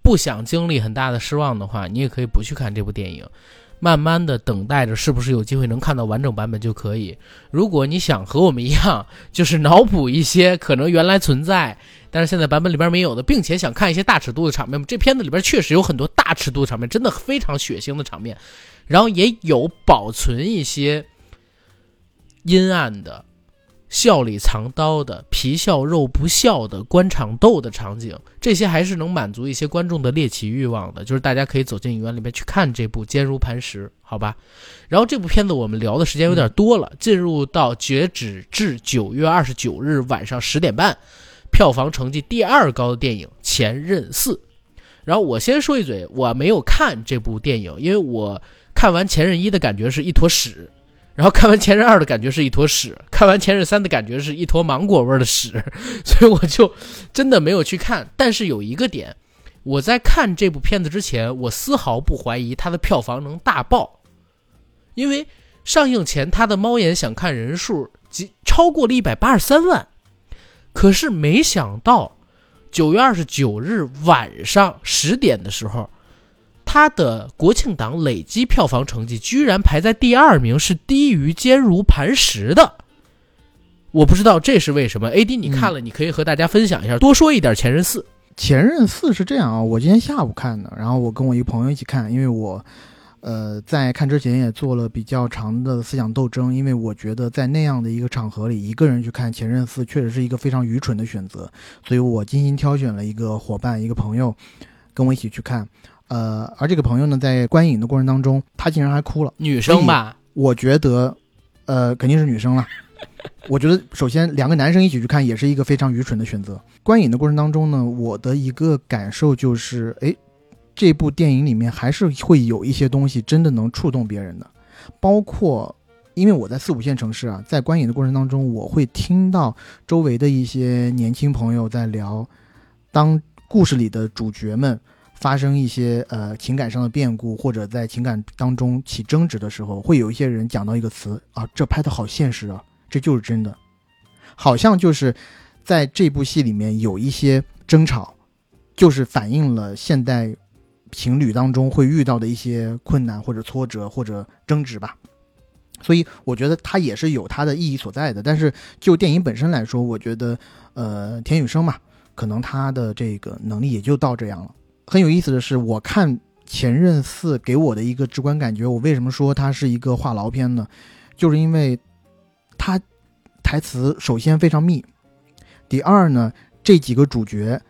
不想经历很大的失望的话，你也可以不去看这部电影，慢慢的等待着是不是有机会能看到完整版本就可以。如果你想和我们一样，就是脑补一些可能原来存在，但是现在版本里边没有的，并且想看一些大尺度的场面，这片子里边确实有很多大尺度的场面，真的非常血腥的场面，然后也有保存一些阴暗的。笑里藏刀的皮笑肉不笑的官场斗的场景，这些还是能满足一些观众的猎奇欲望的。就是大家可以走进影院里面去看这部《坚如磐石》，好吧？然后这部片子我们聊的时间有点多了，进入到截止至九月二十九日晚上十点半，票房成绩第二高的电影《前任四》。然后我先说一嘴，我没有看这部电影，因为我看完《前任一》的感觉是一坨屎。然后看完《前任二》的感觉是一坨屎，看完《前任三》的感觉是一坨芒果味的屎，[LAUGHS] 所以我就真的没有去看。但是有一个点，我在看这部片子之前，我丝毫不怀疑它的票房能大爆，因为上映前它的猫眼想看人数即超过了一百八十三万。可是没想到，九月二十九日晚上十点的时候。他的国庆档累计票房成绩居然排在第二名，是低于《坚如磐石》的。我不知道这是为什么。A D，你看了，你可以和大家分享一下，多说一点《前任四》。《前任四》是这样啊，我今天下午看的，然后我跟我一个朋友一起看，因为我，呃，在看之前也做了比较长的思想斗争，因为我觉得在那样的一个场合里，一个人去看《前任四》确实是一个非常愚蠢的选择，所以我精心挑选了一个伙伴，一个朋友，跟我一起去看。呃，而这个朋友呢，在观影的过程当中，他竟然还哭了。女生吧，我觉得，呃，肯定是女生了。[LAUGHS] 我觉得，首先两个男生一起去看也是一个非常愚蠢的选择。观影的过程当中呢，我的一个感受就是，哎，这部电影里面还是会有一些东西真的能触动别人的。包括，因为我在四五线城市啊，在观影的过程当中，我会听到周围的一些年轻朋友在聊，当故事里的主角们。发生一些呃情感上的变故，或者在情感当中起争执的时候，会有一些人讲到一个词啊，这拍的好现实啊，这就是真的，好像就是在这部戏里面有一些争吵，就是反映了现代情侣当中会遇到的一些困难或者挫折或者争执吧。所以我觉得它也是有它的意义所在的。但是就电影本身来说，我觉得呃田雨生嘛，可能他的这个能力也就到这样了。很有意思的是，我看《前任四》给我的一个直观感觉，我为什么说它是一个话痨片呢？就是因为它台词首先非常密，第二呢，这几个主角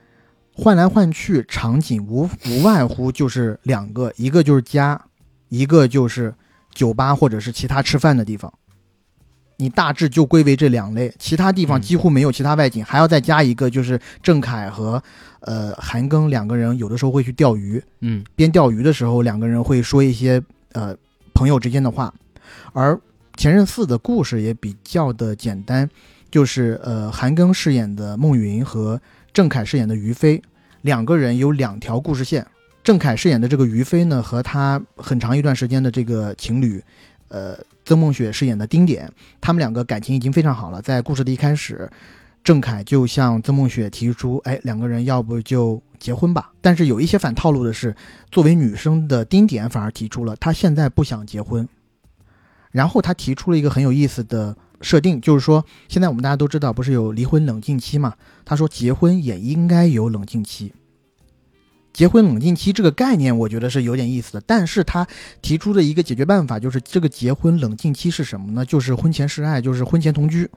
换来换去，场景无无外乎就是两个，一个就是家，一个就是酒吧或者是其他吃饭的地方。你大致就归为这两类，其他地方几乎没有其他外景，还要再加一个就是郑恺和呃韩庚两个人有的时候会去钓鱼，嗯。边钓鱼的时候两个人会说一些呃朋友之间的话，而前任四的故事也比较的简单，就是呃韩庚饰演的孟云和郑恺饰演的于飞两个人有两条故事线，郑恺饰演的这个于飞呢和他很长一段时间的这个情侣，呃。曾梦雪饰演的丁点，他们两个感情已经非常好了。在故事的一开始，郑恺就向曾梦雪提出：“哎，两个人要不就结婚吧。”但是有一些反套路的是，作为女生的丁点反而提出了她现在不想结婚。然后他提出了一个很有意思的设定，就是说，现在我们大家都知道不是有离婚冷静期嘛？他说结婚也应该有冷静期。结婚冷静期这个概念，我觉得是有点意思的。但是他提出的一个解决办法，就是这个结婚冷静期是什么呢？就是婚前示爱，就是婚前同居。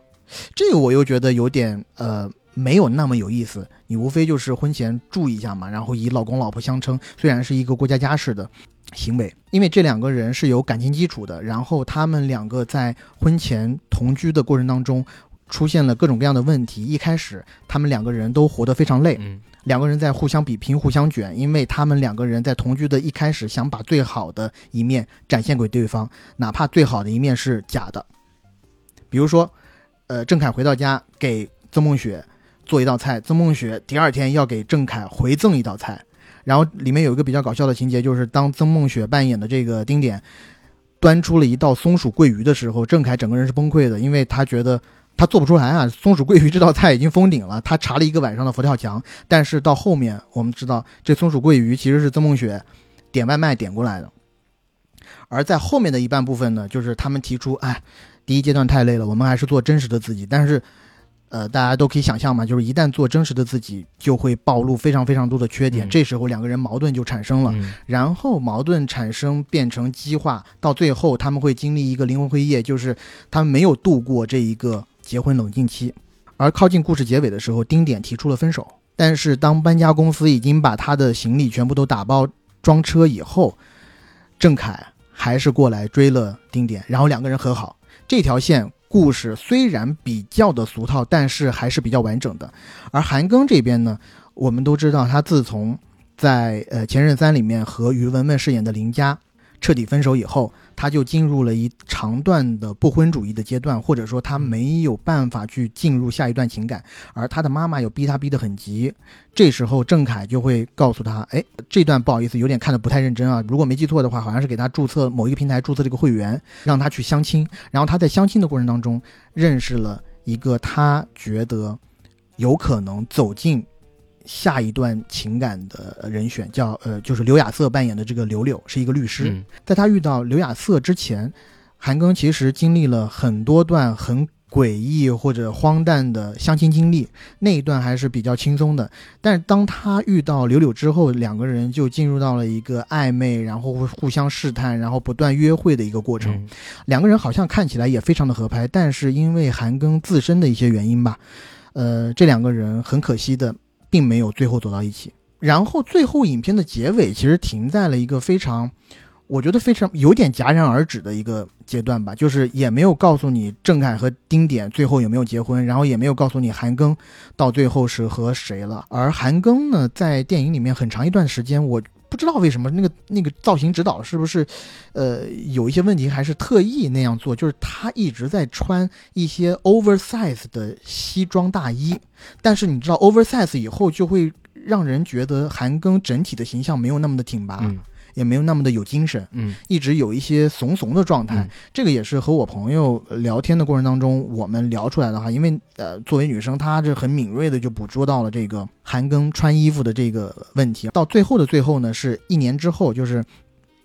这个我又觉得有点呃没有那么有意思。你无非就是婚前住一下嘛，然后以老公老婆相称，虽然是一个过家家式的行为，因为这两个人是有感情基础的。然后他们两个在婚前同居的过程当中，出现了各种各样的问题。一开始他们两个人都活得非常累。两个人在互相比拼、互相卷，因为他们两个人在同居的一开始想把最好的一面展现给对方，哪怕最好的一面是假的。比如说，呃，郑恺回到家给曾梦雪做一道菜，曾梦雪第二天要给郑恺回赠一道菜。然后里面有一个比较搞笑的情节，就是当曾梦雪扮演的这个丁点端出了一道松鼠桂鱼的时候，郑恺整个人是崩溃的，因为他觉得。他做不出来啊！松鼠桂鱼这道菜已经封顶了，他查了一个晚上的佛跳墙。但是到后面，我们知道这松鼠桂鱼其实是曾梦雪点外卖点过来的。而在后面的一半部分呢，就是他们提出，哎，第一阶段太累了，我们还是做真实的自己。但是，呃，大家都可以想象嘛，就是一旦做真实的自己，就会暴露非常非常多的缺点。嗯这时候两个人矛盾就产生了。嗯然后矛盾产生变成激化，到最后他们会经历一个灵魂会夜，就是他们没有度过这一个结婚冷静期，而靠近故事结尾的时候，丁点提出了分手。但是当搬家公司已经把他的行李全部都打包装车以后，郑恺还是过来追了丁点，然后两个人和好。这条线故事虽然比较的俗套，但是还是比较完整的。而韩庚这边呢，我们都知道他自从在呃《前任三》里面和于文文饰演的林佳彻底分手以后，他就进入了一长段的不婚主义的阶段，或者说他没有办法去进入下一段情感，而他的妈妈又逼他逼得很急。这时候郑恺就会告诉他，哎，这段不好意思，有点看得不太认真啊。如果没记错的话，好像是给他注册某一个平台注册这个会员，让他去相亲。然后他在相亲的过程当中，认识了一个他觉得有可能走进下一段情感的人选，叫呃，就是刘亚瑟扮演的这个柳柳，是一个律师。嗯在他遇到刘亚瑟之前，韩庚其实经历了很多段很诡异或者荒诞的相亲经历，那一段还是比较轻松的。但是当他遇到柳柳之后，两个人就进入到了一个暧昧，然后互相试探，然后不断约会的一个过程。嗯两个人好像看起来也非常的合拍，但是因为韩庚自身的一些原因吧，呃，这两个人很可惜的并没有最后走到一起。然后最后影片的结尾其实停在了一个非常，我觉得非常有点戛然而止的一个阶段吧，就是也没有告诉你郑恺和丁点最后有没有结婚，然后也没有告诉你韩庚到最后是和谁了。而韩庚呢，在电影里面很长一段时间，我不知道为什么那个那个造型指导是不是，呃，有一些问题，还是特意那样做，就是他一直在穿一些 oversize 的西装大衣，但是你知道 oversize 以后就会让人觉得韩庚整体的形象没有那么的挺拔，也没有那么的有精神，嗯一直有一些怂怂的状态。嗯这个也是和我朋友聊天的过程当中我们聊出来的哈，因为呃，作为女生，她这很敏锐的就捕捉到了这个韩庚穿衣服的这个问题。到最后的最后呢，是一年之后，就是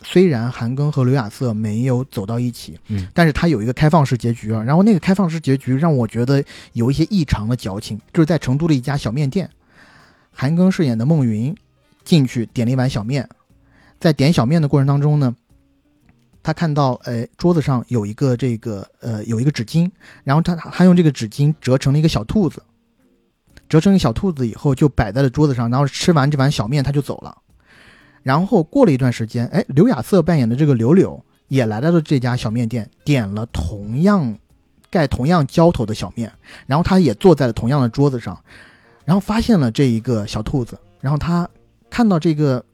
虽然韩庚和刘亚瑟没有走到一起，嗯，但是他有一个开放式结局啊。然后那个开放式结局让我觉得有一些异常的矫情，就是在成都的一家小面店，韩庚饰演的孟云进去点了一碗小面，在点小面的过程当中呢，他看到呃桌子上有一个这个呃有一个纸巾，然后他他用这个纸巾折成了一个小兔子，折成一个小兔子以后就摆在了桌子上，然后吃完这碗小面他就走了。然后过了一段时间，哎，刘亚瑟扮演的这个柳柳也来到了这家小面店，点了同样盖同样浇头的小面，然后他也坐在了同样的桌子上，然后发现了这一个小兔子，然后他看到这个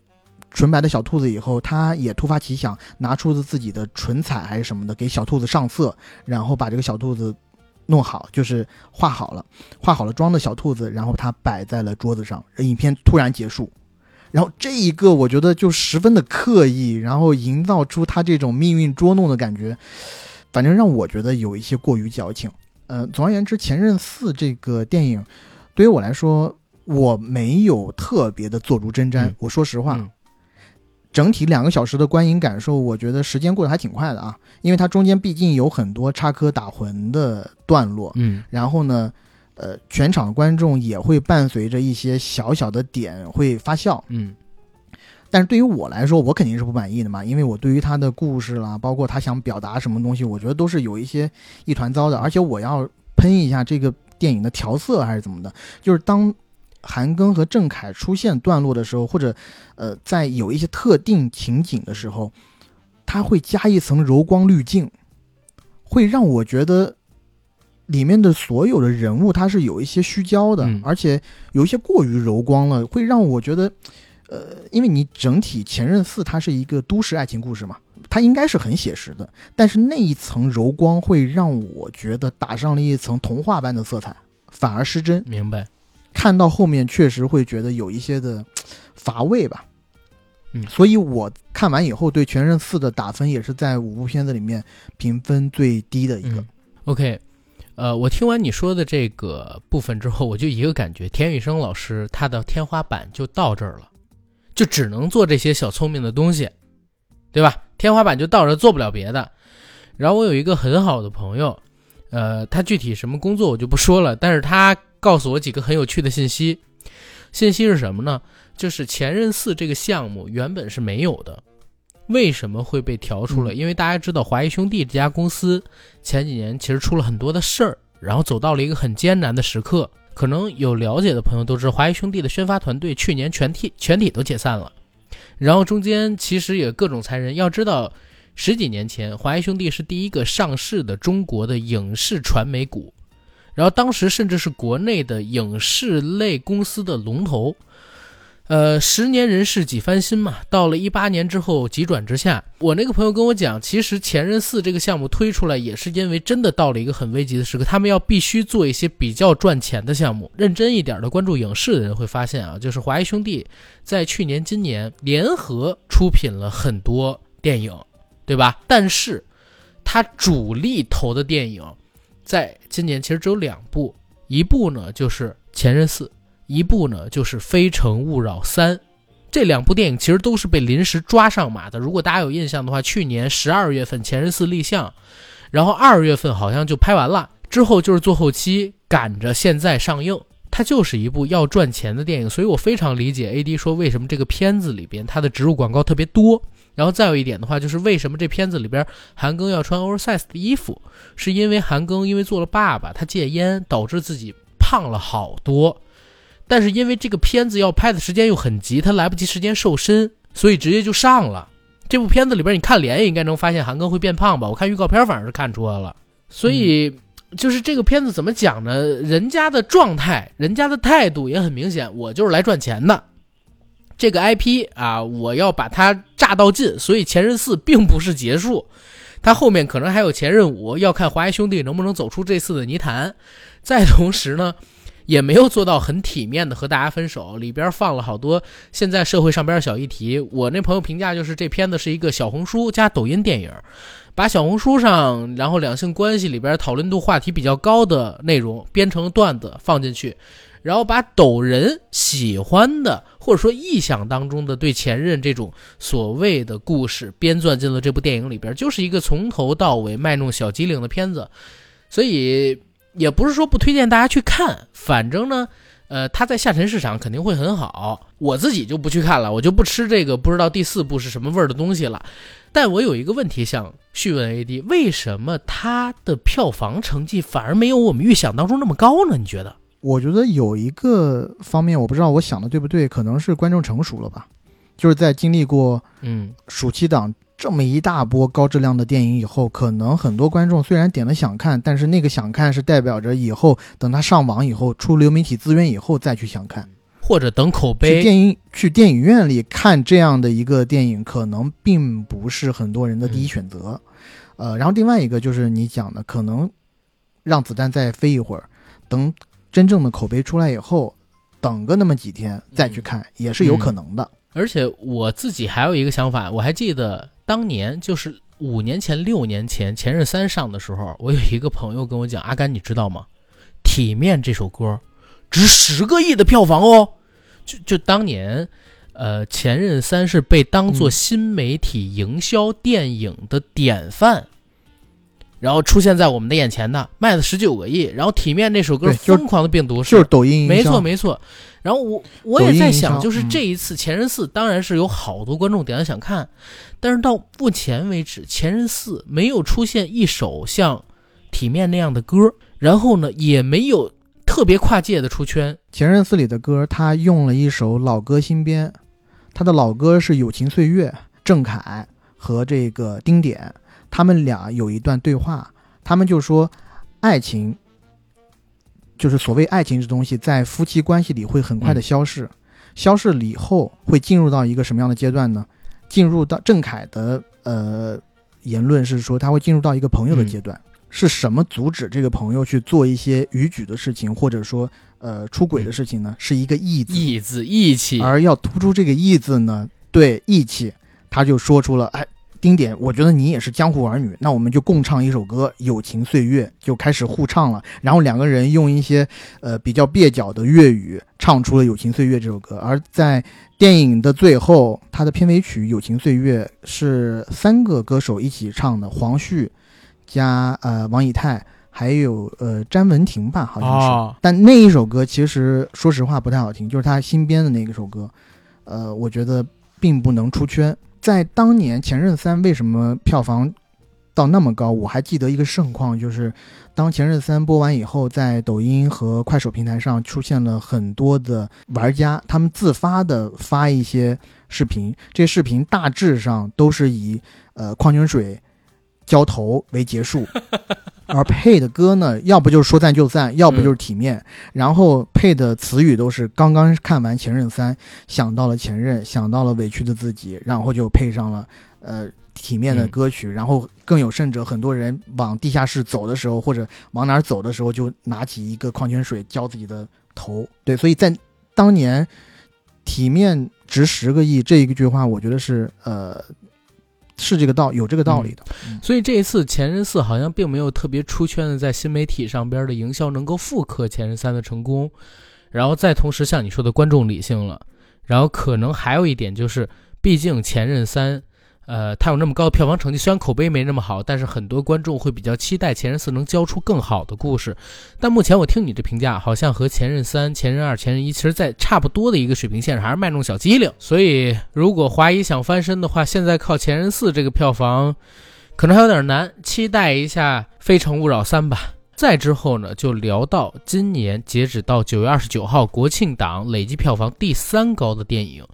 纯白的小兔子以后，他也突发奇想，拿出了自己的唇彩还是什么的，给小兔子上色，然后把这个小兔子弄好，就是画好了，画好了妆的小兔子，然后他摆在了桌子上，影片突然结束。然后这一个我觉得就十分的刻意，然后营造出他这种命运捉弄的感觉，反正让我觉得有一些过于矫情。呃，总而言之，《前任四》这个电影对于我来说，我没有特别的坐如针毡。嗯我说实话，嗯整体两个小时的观影感受，我觉得时间过得还挺快的啊，因为它中间毕竟有很多插科打诨的段落，嗯然后呢，呃，全场观众也会伴随着一些小小的点会发笑。嗯但是对于我来说，我肯定是不满意的嘛，因为我对于他的故事啦，包括他想表达什么东西，我觉得都是有一些一团糟的。而且我要喷一下这个电影的调色还是怎么的，就是当韩庚和郑恺出现段落的时候，或者呃在有一些特定情景的时候，他会加一层柔光滤镜，会让我觉得。里面的所有的人物，他是有一些虚焦的，嗯而且有一些过于柔光了，会让我觉得，呃，因为你整体《前任四》它是一个都市爱情故事嘛，它应该是很写实的，但是那一层柔光会让我觉得打上了一层童话般的色彩，反而失真。明白。看到后面确实会觉得有一些的乏味吧。嗯所以我看完以后对《全任四》的打分也是在五部片子里面评分最低的一个。嗯，OK，呃，我听完你说的这个部分之后，我就一个感觉，田雨生老师他的天花板就到这儿了，就只能做这些小聪明的东西，对吧？天花板就到这儿，做不了别的。然后我有一个很好的朋友，呃，他具体什么工作我就不说了，但是他告诉我几个很有趣的信息。信息是什么呢？就是《前任四》这个项目原本是没有的，为什么会被调出来？嗯因为大家知道华谊兄弟这家公司前几年其实出了很多的事儿，然后走到了一个很艰难的时刻。可能有了解的朋友都知道，华谊兄弟的宣发团队去年全体全体都解散了，然后中间其实也各种裁人。要知道，十几年前华谊兄弟是第一个上市的中国的影视传媒股，然后当时甚至是国内的影视类公司的龙头。呃，十年人事几番新嘛，到了一八年之后急转直下。我那个朋友跟我讲，其实《前任四》这个项目推出来，也是因为真的到了一个很危急的时刻，他们要必须做一些比较赚钱的项目。认真一点的关注影视的人会发现啊，就是华谊兄弟在去年、今年联合出品了很多电影，对吧？但是他主力投的电影，在今年其实只有两部，一部呢就是《前任四》。一部呢就是《非诚勿扰三》，这两部电影其实都是被临时抓上马的。如果大家有印象的话，去年十二月份《前任四》立项，然后二月份好像就拍完了，之后就是做后期，赶着现在上映。它就是一部要赚钱的电影，所以我非常理解 AD 说为什么这个片子里边它的植入广告特别多。然后再有一点的话，就是为什么这片子里边韩庚要穿 oversize 的衣服，是因为韩庚因为做了爸爸，他戒烟导致自己胖了好多。但是因为这个片子要拍的时间又很急，他来不及时间瘦身，所以直接就上了。这部片子里边，你看脸也应该能发现韩庚会变胖吧？我看预告片反正是看出来了。所以就是这个片子怎么讲呢？人家的状态，人家的态度也很明显，我就是来赚钱的。这个 IP 啊，我要把它炸到尽，所以《前任四》并不是结束，它后面可能还有《前任五》，要看华谊兄弟能不能走出这次的泥潭。再同时呢。也没有做到很体面的和大家分手，里边放了好多现在社会上边的小议题。我那朋友评价就是这片子是一个小红书加抖音电影，把小红书上然后两性关系里边讨论度话题比较高的内容编成段子放进去，然后把抖人喜欢的或者说臆想当中的对前任这种所谓的故事编撰进了这部电影里边，就是一个从头到尾卖弄小机灵的片子，所以。也不是说不推荐大家去看，反正呢，呃，它在下沉市场肯定会很好。我自己就不去看了，我就不吃这个不知道第四部是什么味儿的东西了。但我有一个问题想询问 AD，为什么它的票房成绩反而没有我们预想当中那么高呢？你觉得？我觉得有一个方面，我不知道我想的对不对，可能是观众成熟了吧，就是在经历过嗯暑期档这么一大波高质量的电影以后，可能很多观众虽然点了想看，但是那个想看是代表着以后等他上网以后出流媒体资源以后再去想看，或者等口碑去。电影去电影院里看这样的一个电影，可能并不是很多人的第一选择。呃，然后另外一个就是你讲的，可能让子弹再飞一会儿，等真正的口碑出来以后，等个那么几天再去看，也是有可能的。而且我自己还有一个想法，我还记得当年就是五年前、六年前《前任三》上的时候，我有一个朋友跟我讲：“阿甘，你知道吗？《体面》这首歌值十个亿的票房哦！”就就当年，呃，《前任三》是被当做新媒体营销电影的典范。然后出现在我们的眼前的，卖了十九个亿。然后《体面》那首歌疯狂的病毒式，就是抖音没错没错。然后我我也在想，就是嗯这一次《前任四》，当然是有好多观众点了想看，但是到目前为止，《前任四》没有出现一首像《体面》那样的歌，然后呢，也没有特别跨界的出圈。《前任四》里的歌，他用了一首老歌新编，他的老歌是《友情岁月》，郑恺和这个丁点，他们俩有一段对话，他们就说，爱情，就是所谓爱情这东西，在夫妻关系里会很快的消逝，消逝了以后会进入到一个什么样的阶段呢？进入到郑恺的呃言论是说，他会进入到一个朋友的阶段。是什么阻止这个朋友去做一些逾矩的事情，或者说呃出轨的事情呢？是一个义字，义字义气，而要突出这个义字呢，对义气，他就说出了，哎，丁点，我觉得你也是江湖儿女，那我们就共唱一首歌《友情岁月》，就开始互唱了。然后两个人用一些呃比较蹩脚的粤语唱出了《友情岁月》这首歌。而在电影的最后，它的片尾曲《友情岁月》是三个歌手一起唱的，黄旭加呃王以太，还有呃詹雯婷吧，好像是。但那一首歌其实说实话不太好听，就是他新编的那个首歌，呃，我觉得并不能出圈。在当年《前任三》为什么票房到那么高？我还记得一个盛况，就是当《前任三》播完以后，在抖音和快手平台上出现了很多的玩家，他们自发的发一些视频，这些视频大致上都是以呃矿泉水浇头为结束。而配的歌呢，要不就是说散就散，要不就是体面，然后配的词语都是刚刚看完《前任三》，想到了前任，想到了委屈的自己，然后就配上了呃体面的歌曲，然后更有甚者，很多人往地下室走的时候，或者往哪儿走的时候，就拿起一个矿泉水浇自己的头。对，所以在当年，体面值十个亿这一句话，我觉得是呃是这个道有这个道理的。所以这一次《前任四》好像并没有特别出圈的在新媒体上边的营销能够复刻《前任三》的成功，然后再同时像你说的观众理性了，然后可能还有一点就是，毕竟《前任三》。呃，它有那么高的票房成绩，虽然口碑没那么好，但是很多观众会比较期待《前任四》能交出更好的故事。但目前我听你这评价，好像和《前任三》《前任二》《前任一》其实在差不多的一个水平线上，还是卖弄小机灵。所以，如果华谊想翻身的话，现在靠《前任四》这个票房，可能还有点难。期待一下《非诚勿扰三》吧。再之后呢，就聊到今年截止到九月二十九号国庆档累计票房第三高的电影《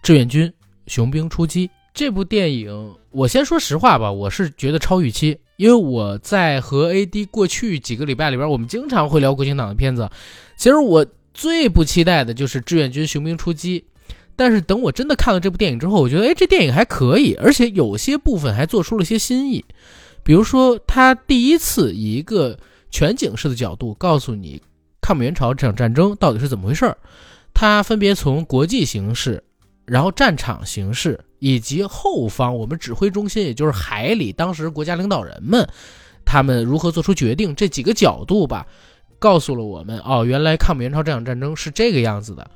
志愿军：雄兵出击》。这部电影，我先说实话吧，我是觉得超预期，因为我在和 AD 过去几个礼拜里边，我们经常会聊国庆档的片子。其实我最不期待的就是《志愿军：雄兵出击》，但是等我真的看了这部电影之后，我觉得，哎，这电影还可以，而且有些部分还做出了些新意，比如说他第一次以一个全景式的角度告诉你抗美援朝这场战争到底是怎么回事儿，它分别从国际形势。然后战场形势以及后方我们指挥中心，也就是海里当时国家领导人们，他们如何做出决定，这几个角度吧，告诉了我们哦，原来抗美援朝这场战争是这个样子的。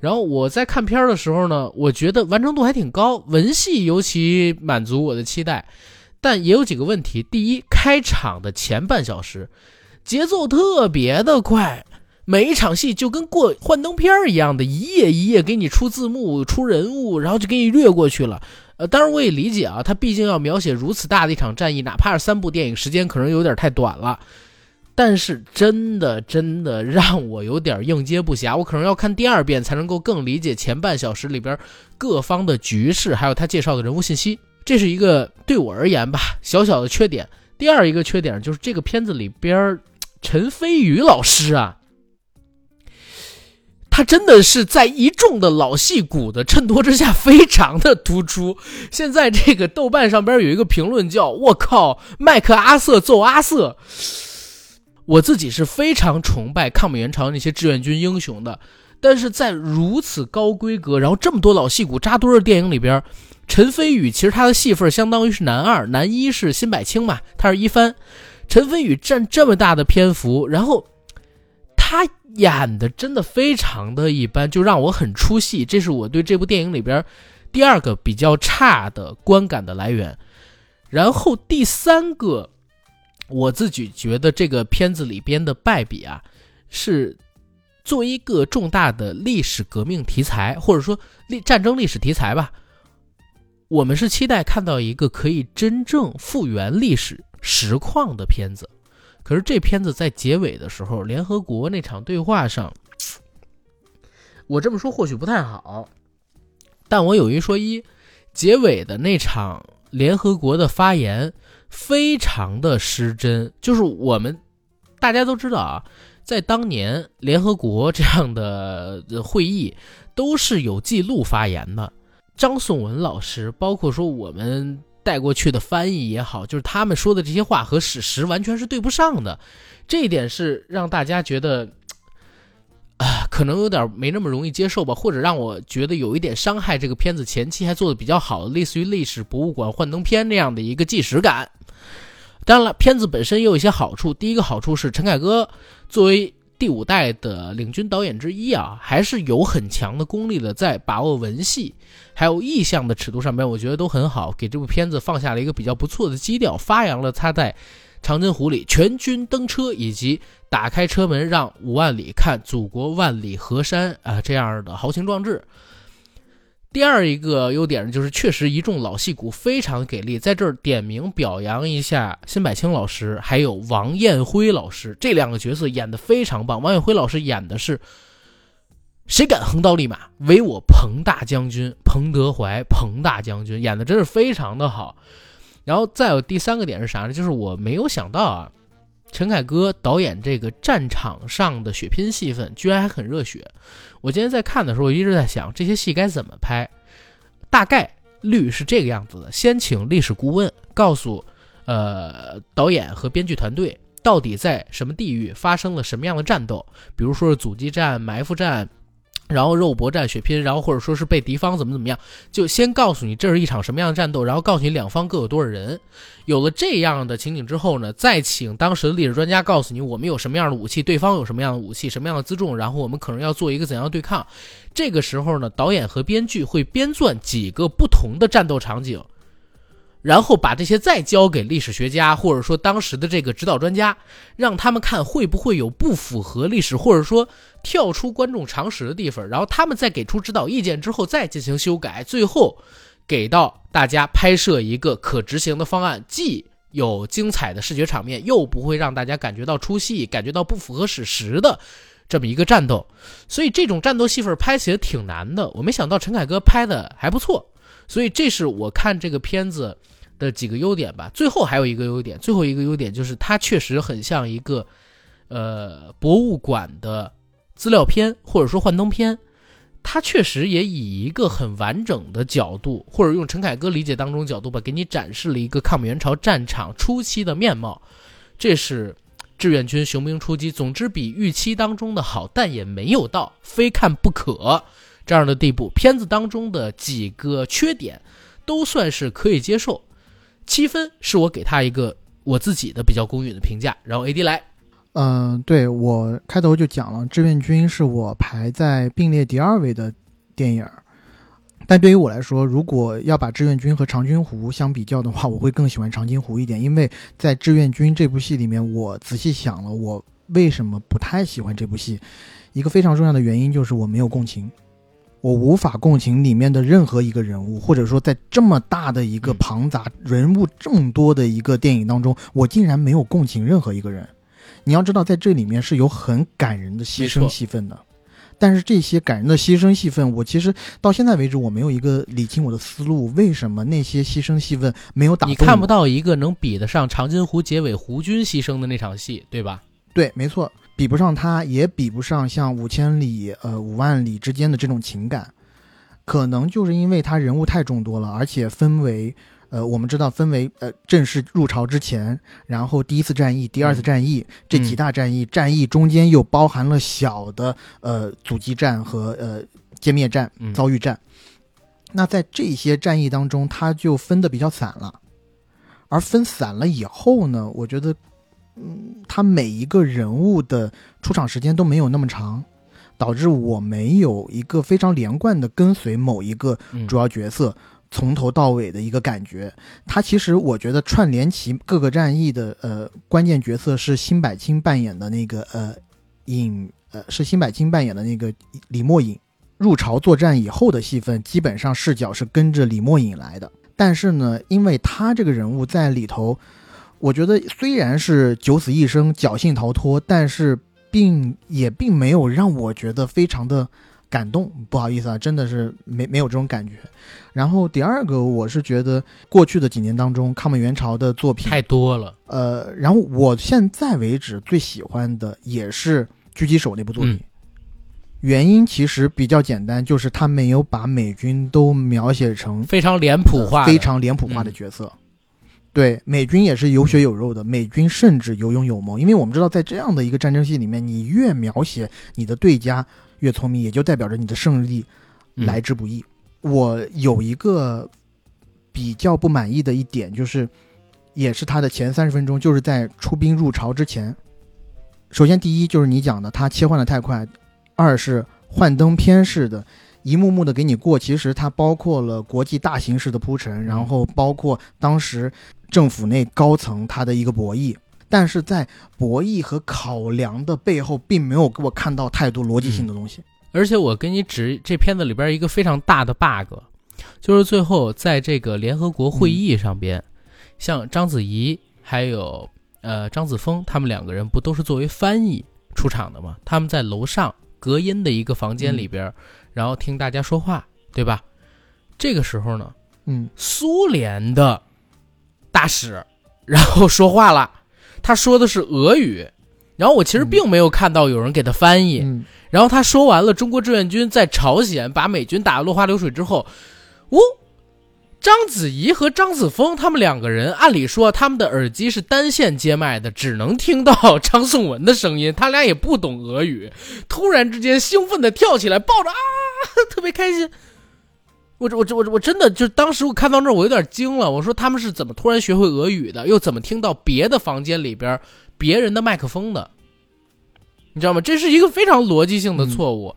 然后我在看片儿的时候呢，我觉得完成度还挺高，文戏尤其满足我的期待，但也有几个问题。第一，开场的前半小时节奏特别的快。每一场戏就跟过幻灯片一样的，一页一页给你出字幕、出人物，然后就给你略过去了。呃，当然我也理解啊，他毕竟要描写如此大的一场战役，哪怕是三部电影，时间可能有点太短了。但是真的真的让我有点应接不暇，我可能要看第二遍才能够更理解前半小时里边各方的局势，还有他介绍的人物信息。这是一个对我而言吧小小的缺点。第二一个缺点就是这个片子里边陈飞宇老师啊，他真的是在一众的老戏骨的衬托之下非常的突出。[LAUGHS] 现在这个豆瓣上边有一个评论叫“我靠，麦克阿瑟揍阿瑟”，我自己是非常崇拜抗美援朝那些志愿军英雄的，但是在如此高规格，然后这么多老戏骨扎堆的电影里边。陈飞宇其实他的戏份相当于是男二，男一是辛柏青嘛，他是一番。陈飞宇占这么大的篇幅，然后他演的真的非常的一般，就让我很出戏。这是我对这部电影里边第二个比较差的观感的来源。然后第三个，我自己觉得这个片子里边的败笔啊，是作为一个重大的历史革命题材，或者说历战争历史题材吧。我们是期待看到一个可以真正复原历史实况的片子，可是这片子在结尾的时候，联合国那场对话上，我这么说或许不太好，但我有一说一，结尾的那场联合国的发言非常的失真，就是我们大家都知道啊，在当年联合国这样的会议都是有记录发言的。张颂文老师，包括说我们带过去的翻译也好，就是他们说的这些话和史实完全是对不上的，这一点是让大家觉得啊，可能有点没那么容易接受吧，或者让我觉得有一点伤害这个片子前期还做的比较好，类似于历史博物馆幻灯片那样的一个纪实感。当然了，片子本身也有一些好处，第一个好处是陈凯歌作为。第五代的领军导演之一啊，还是有很强的功力的，在把握文戏还有意象的尺度上面，我觉得都很好，给这部片子放下了一个比较不错的基调，发扬了他在长津湖里全军登车以及打开车门让五万里看祖国万里河山啊这样的豪情壮志。第二一个优点就是，确实一众老戏骨非常给力，在这儿点名表扬一下辛柏青老师，还有王艳辉老师，这两个角色演的非常棒。王艳辉老师演的是谁敢横刀立马，唯我彭大将军彭德怀，彭大将军演的真是非常的好。然后再有第三个点是啥呢？就是我没有想到啊。陈凯歌导演这个战场上的血拼戏份居然还很热血。我今天在看的时候，我一直在想这些戏该怎么拍。大概率是这个样子的：先请历史顾问告诉，呃，导演和编剧团队到底在什么地域发生了什么样的战斗，比如说是阻击战、埋伏战。然后肉搏战、血拼，然后或者说是被敌方怎么怎么样，就先告诉你这是一场什么样的战斗，然后告诉你两方各有多少人。有了这样的情景之后呢，再请当时的历史专家告诉你我们有什么样的武器，对方有什么样的武器，什么样的辎重，然后我们可能要做一个怎样的对抗。这个时候呢，导演和编剧会编撰几个不同的战斗场景。然后把这些再交给历史学家，或者说当时的这个指导专家，让他们看会不会有不符合历史，或者说跳出观众常识的地方。然后他们再给出指导意见之后，再进行修改，最后给到大家拍摄一个可执行的方案，既有精彩的视觉场面，又不会让大家感觉到出戏、感觉到不符合史实的这么一个战斗。所以这种战斗戏份拍起来挺难的。我没想到陈凯歌拍的还不错，所以这是我看这个片子。的几个优点吧，最后还有一个优点，最后一个优点就是它确实很像一个，呃，博物馆的资料片或者说幻灯片，它确实也以一个很完整的角度，或者用陈凯歌理解当中角度吧，给你展示了一个抗美援朝战场初期的面貌。这是志愿军雄兵出击，总之比预期当中的好，但也没有到非看不可这样的地步。片子当中的几个缺点都算是可以接受。七分是我给他一个我自己的比较公允的评价，然后 A D 来，嗯，对我开头就讲了，志愿军是我排在并列第二位的电影，但对于我来说，如果要把志愿军和长津湖相比较的话，我会更喜欢长津湖一点，因为在志愿军这部戏里面，我仔细想了，我为什么不太喜欢这部戏，一个非常重要的原因就是我没有共情。我无法共情里面的任何一个人物，或者说在这么大的一个庞杂人物这么多的一个电影当中，我竟然没有共情任何一个人。你要知道，在这里面是有很感人的牺牲戏份的，但是这些感人的牺牲戏份，我其实到现在为止我没有一个理清我的思路，为什么那些牺牲戏份没有打动你看不到一个能比得上长津湖结尾胡军牺牲的那场戏，对吧？对，没错，比不上他，也比不上像五千里、呃五万里之间的这种情感，可能就是因为他人物太众多了，而且分为。呃，我们知道分为呃正式入朝之前，然后第一次战役、第二次战役这几大战役，战役中间又包含了小的呃阻击战和呃歼灭战、遭遇战。那在这些战役当中，他就分的比较散了。而分散了以后呢，我觉得，嗯，他每一个人物的出场时间都没有那么长，导致我没有一个非常连贯的跟随某一个主要角色。从头到尾的一个感觉，他其实我觉得串联起各个战役的呃关键角色是辛柏青扮演的那个呃影呃是辛柏青扮演的那个李默影入朝作战以后的戏份，基本上视角是跟着李默影来的。但是呢，因为他这个人物在里头，我觉得虽然是九死一生侥幸逃脱，但是并也并没有让我觉得非常的。感动，不好意思啊，真的是没没有这种感觉。然后第二个，我是觉得过去的几年当中，抗美援朝的作品太多了。呃，然后我现在为止最喜欢的也是《狙击手》那部作品。原因其实比较简单，就是他没有把美军都描写成非常脸谱化、非常脸谱化的角色。对，美军也是有血有肉的，美军甚至有勇有谋。因为我们知道，在这样的一个战争戏里面，你越描写你的对家。越聪明，也就代表着你的胜利来之不易。我有一个比较不满意的一点，就是也是他的前三十分钟，就是在出兵入朝之前。首先，第一就是你讲的，他切换的太快；二是幻灯片式的，一幕幕的给你过。其实它包括了国际大形势的铺陈，然后包括当时政府内高层他的一个博弈。但是在博弈和考量的背后，并没有给我看到太多逻辑性的东西。而且我给你指这片子里边一个非常大的 bug，就是最后在这个联合国会议上边，像章子怡还有呃张子枫他们两个人不都是作为翻译出场的吗？他们在楼上隔音的一个房间里边，然后听大家说话，对吧？这个时候呢，嗯，苏联的大使然后说话了。他说的是俄语，然后我其实并没有看到有人给他翻译。然后他说完了，中国志愿军在朝鲜把美军打得落花流水之后，哦，章子怡和张子枫他们两个人，按理说他们的耳机是单线接麦的，只能听到 [LAUGHS] 张颂文的声音，他俩也不懂俄语，突然之间兴奋的跳起来，抱着啊，特别开心。我我我我真的就当时我看到那儿我有点惊了，我说他们是怎么突然学会俄语的，又怎么听到别的房间里边别人的麦克风的？你知道吗？这是一个非常逻辑性的错误。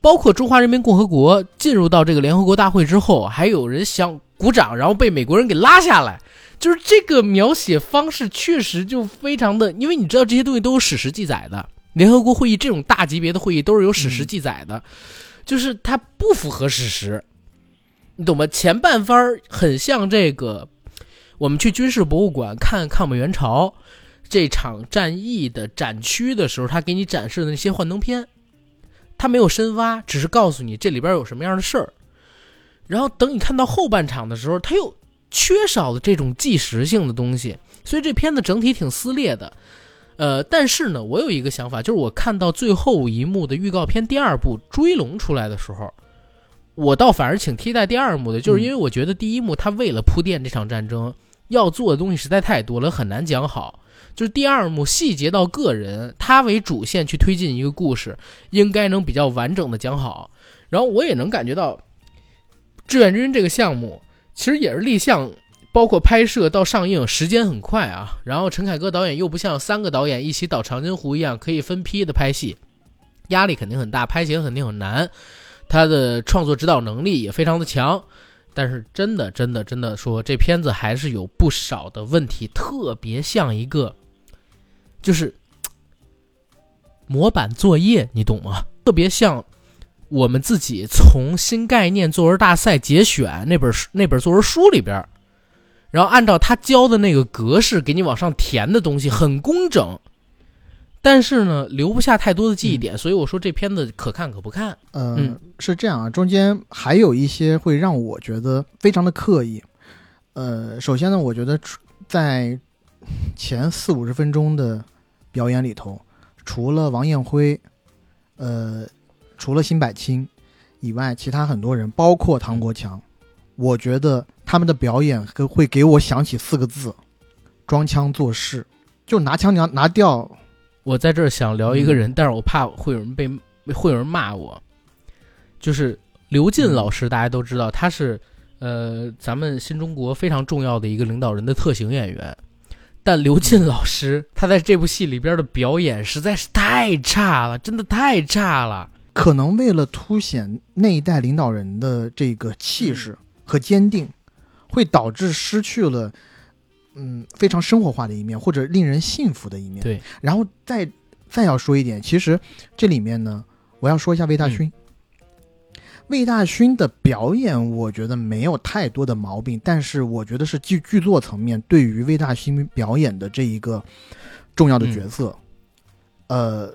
包括中华人民共和国进入到这个联合国大会之后，还有人想鼓掌，然后被美国人给拉下来，就是这个描写方式确实就非常的，因为你知道这些东西都有史实记载的，联合国会议这种大级别的会议都是有史实记载的，就是它不符合史实。你懂吗？前半番很像这个，我们去军事博物馆看抗美援朝这场战役的展区的时候，他给你展示的那些幻灯片，他没有深挖，只是告诉你这里边有什么样的事儿。然后等你看到后半场的时候，他又缺少了这种纪实性的东西，所以这片子整体挺撕裂的。呃，但是呢，我有一个想法，就是我看到最后一幕的预告片第二部《追龙》出来的时候。我倒反而挺期待第二幕的，就是因为我觉得第一幕他为了铺垫这场战争要做的东西实在太多了，很难讲好。就是第二幕细节到个人，他为主线去推进一个故事，应该能比较完整的讲好。然后我也能感觉到，志愿军这个项目其实也是立项，包括拍摄到上映时间很快啊。然后陈凯歌导演又不像三个导演一起导长津湖一样可以分批的拍戏，压力肯定很大，拍起来肯定很难。他的创作指导能力也非常的强，但是真的真的真的说，这片子还是有不少的问题，特别像一个，就是模板作业，你懂吗？特别像我们自己从新概念作文大赛节选那本那本作文书里边，然后按照他教的那个格式给你往上填的东西，很工整。但是呢，留不下太多的记忆点，所以我说这片子可看可不看。呃，嗯是这样啊，中间还有一些会让我觉得非常的刻意。呃，首先呢，我觉得在前四五十分钟的表演里头，除了王艳辉，呃，除了辛柏青以外，其他很多人，包括唐国强，我觉得他们的表演跟会给我想起四个字：装腔作势。就拿腔拿拿调，我在这儿想聊一个嗯。人，但是我怕会有人被会有人骂我，就是刘进老师，大家都知道他是呃咱们新中国非常重要的一个领导人的特型演员，但刘进老师他在这部戏里边的表演实在是太差了，真的太差了。可能为了凸显那一代领导人的这个气势和坚定，会导致失去了嗯非常生活化的一面，或者令人信服的一面。对，然后再再要说一点，其实这里面呢，我要说一下魏大勋。魏大勋的表演，我觉得没有太多的毛病，但是我觉得是剧剧作层面对于魏大勋表演的这一个重要的角色，呃，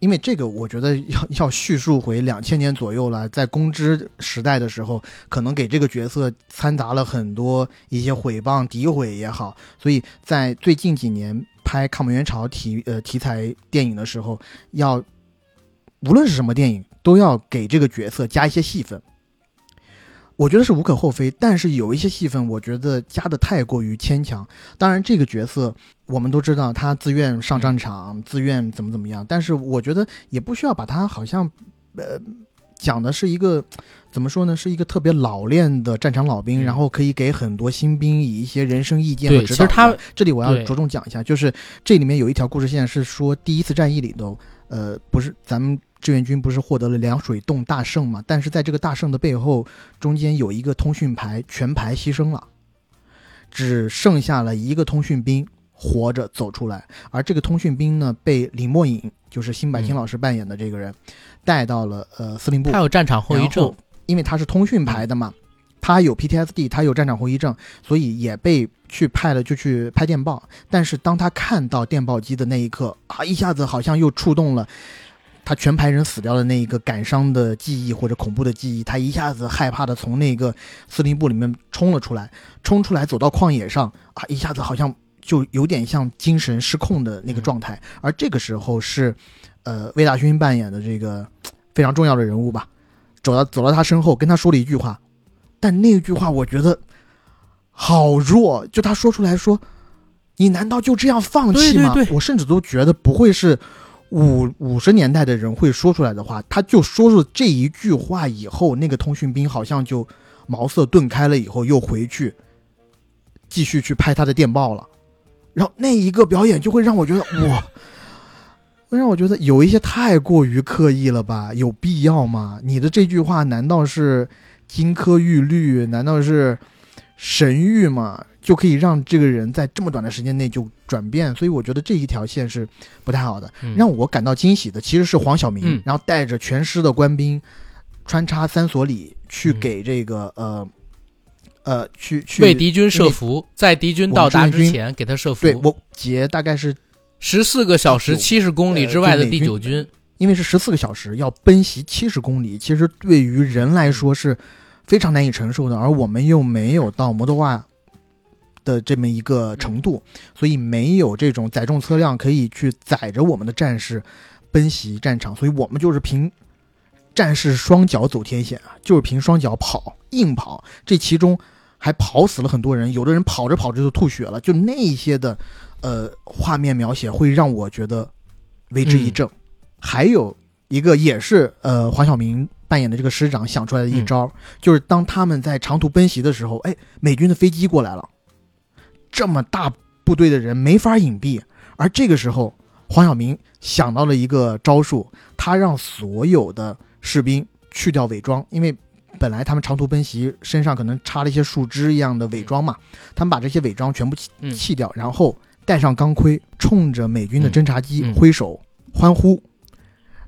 因为这个我觉得要要叙述回两千年左右了，在公知时代的时候，可能给这个角色掺杂了很多一些毁谤、诋毁也好，所以在最近几年拍抗美援朝题呃题材电影的时候，要无论是什么电影，都要给这个角色加一些戏份。我觉得是无可厚非，但是有一些戏份，我觉得加的太过于牵强。当然，这个角色我们都知道，他自愿上战场，自愿怎么怎么样，但是我觉得也不需要把他好像，呃，讲的是一个怎么说呢，是一个特别老练的战场老兵，嗯然后可以给很多新兵以一些人生意见和，指导。其实他这里我要着重讲一下，就是这里面有一条故事线是说，第一次战役里头，呃，不是咱们志愿军不是获得了凉水洞大胜嘛？但是在这个大胜的背后，中间有一个通讯排全排牺牲了，只剩下了一个通讯兵活着走出来，而这个通讯兵呢，被李默颖，就是辛柏青嗯老师扮演的这个人，带到了呃司令部他。有战场后遗症，因为他是通讯排的嘛，他有 PTSD，他有战场后遗症，所以也被去派了，就去拍电报。但是当他看到电报机的那一刻啊，一下子好像又触动了他全排人死掉的那一个感伤的记忆或者恐怖的记忆，他一下子害怕的从那个司令部里面冲了出来，冲出来走到旷野上啊，一下子好像就有点像精神失控的那个状态。而这个时候是，呃，魏大勋扮演的这个非常重要的人物吧，走到走到他身后，跟他说了一句话，但那句话我觉得好弱，就他说出来说：“你难道就这样放弃吗？”对对对我甚至都觉得不会是五五十年代的人会说出来的话。他就说出这一句话以后，那个通讯兵好像就茅塞顿开了，以后又回去继续去拍他的电报了。然后那一个表演就会让我觉得哇。会让我觉得有一些太过于刻意了吧？有必要吗？你的这句话难道是金科玉律？难道是神谕吗？就可以让这个人在这么短的时间内就转变？所以我觉得这一条线是不太好的。嗯让我感到惊喜的其实是黄晓明，嗯然后带着全师的官兵穿插三所里去嗯给这个、呃呃去去为敌军设伏，在敌军到达之前给他设伏。对我截大概是十四个小时就七十公里之外的第九军，因为是十四个小时要奔袭七十公里，其实对于人来说是非常难以承受的，而我们又没有到摩托化的这么一个程度，所以没有这种载重车辆可以去载着我们的战士奔袭战场，所以我们就是凭战士双脚走天险啊，就是凭双脚跑，硬跑，这其中还跑死了很多人，有的人跑着跑着就吐血了，就那一些的呃画面描写会让我觉得为之一振。还有一个也是呃黄晓明扮演的这个师长想出来的一招，就是当他们在长途奔袭的时候，哎，美军的飞机过来了，这么大部队的人没法隐蔽，而这个时候黄晓明想到了一个招数，他让所有的士兵去掉伪装，因为。本来他们长途奔袭，身上可能插了一些树枝一样的伪装嘛，他们把这些伪装全部弃掉，然后戴上钢盔，冲着美军的侦察机挥手欢呼。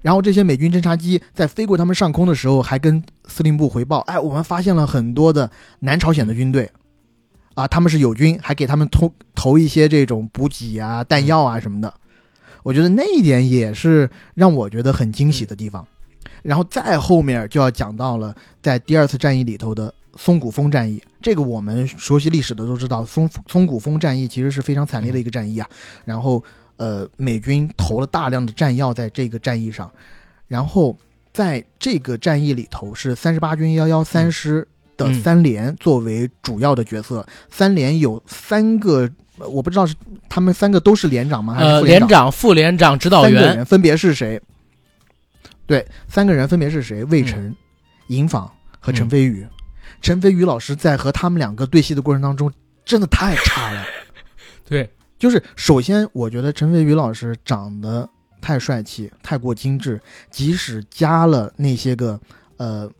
然后这些美军侦察机在飞过他们上空的时候，还跟司令部回报：“哎，我们发现了很多的南朝鲜的军队，啊，他们是友军，还给他们投投一些这种补给啊、弹药啊什么的。”我觉得那一点也是让我觉得很惊喜的地方。然后再后面就要讲到了在第二次战役里头的松骨峰战役，这个我们熟悉历史的都知道，松松骨峰战役其实是非常惨烈的一个战役啊。然后呃，美军投了大量的弹药在这个战役上，然后在这个战役里头是三十八军幺幺三师的三连作为主要的角色，三连有三个。我不知道是他们三个都是连长吗？还是副，连连长、副连长、指导员三个员，人分别是谁？对，三个人分别是谁？魏嗯晨、尹昉和陈飞宇。陈飞宇老师在和他们两个对戏的过程当中，真的太差了。[LAUGHS] 对，就是首先，我觉得陈飞宇老师长得太帅气，太过精致，即使加了那些个呃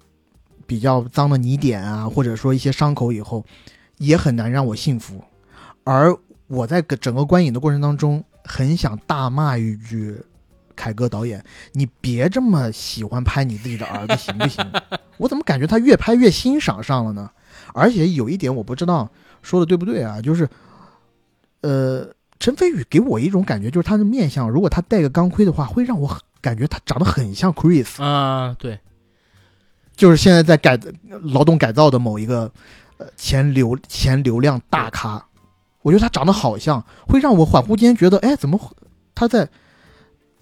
比较脏的泥点啊，或者说一些伤口以后，也很难让我信服。而我在整个观影的过程当中，很想大骂一句：“凯歌导演，你别这么喜欢拍你自己的儿子，行不行？”我怎么感觉他越拍越欣赏上了呢？而且有一点我不知道说的对不对啊，就是，呃，陈飞宇给我一种感觉，就是他的面相，如果他戴个钢盔的话，会让我感觉他长得很像 Chris，啊，对，就是现在在改劳动改造的某一个呃前流前流量大咖，我觉得他长得好像，会让我恍惚间觉得，哎，怎么他在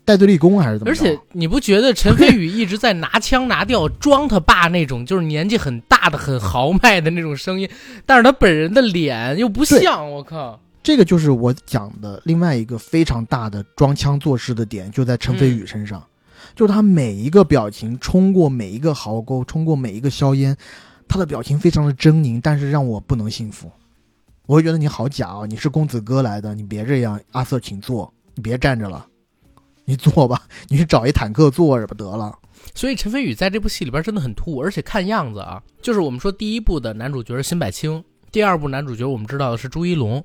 戴罪立功还是怎么？而且你不觉得陈飞宇一直在拿腔拿调装他爸那种，[LAUGHS] 就是年纪很大的、很豪迈的那种声音，但是他本人的脸又不像，我靠！这个就是我讲的另外一个非常大的装腔作势的点，就在陈飞宇身上，就是他每一个表情冲过每一个壕沟，冲过每一个硝烟，他的表情非常的狰狞，但是让我不能信服。我会觉得你好假啊！你是公子哥来的，你别这样。阿瑟，请坐，你别站着了，你坐吧，你去找一坦克坐着吧得了。所以陈飞宇在这部戏里边真的很突兀，而且看样子啊，就是我们说第一部的男主角是辛柏青，第二部男主角我们知道的是朱一龙，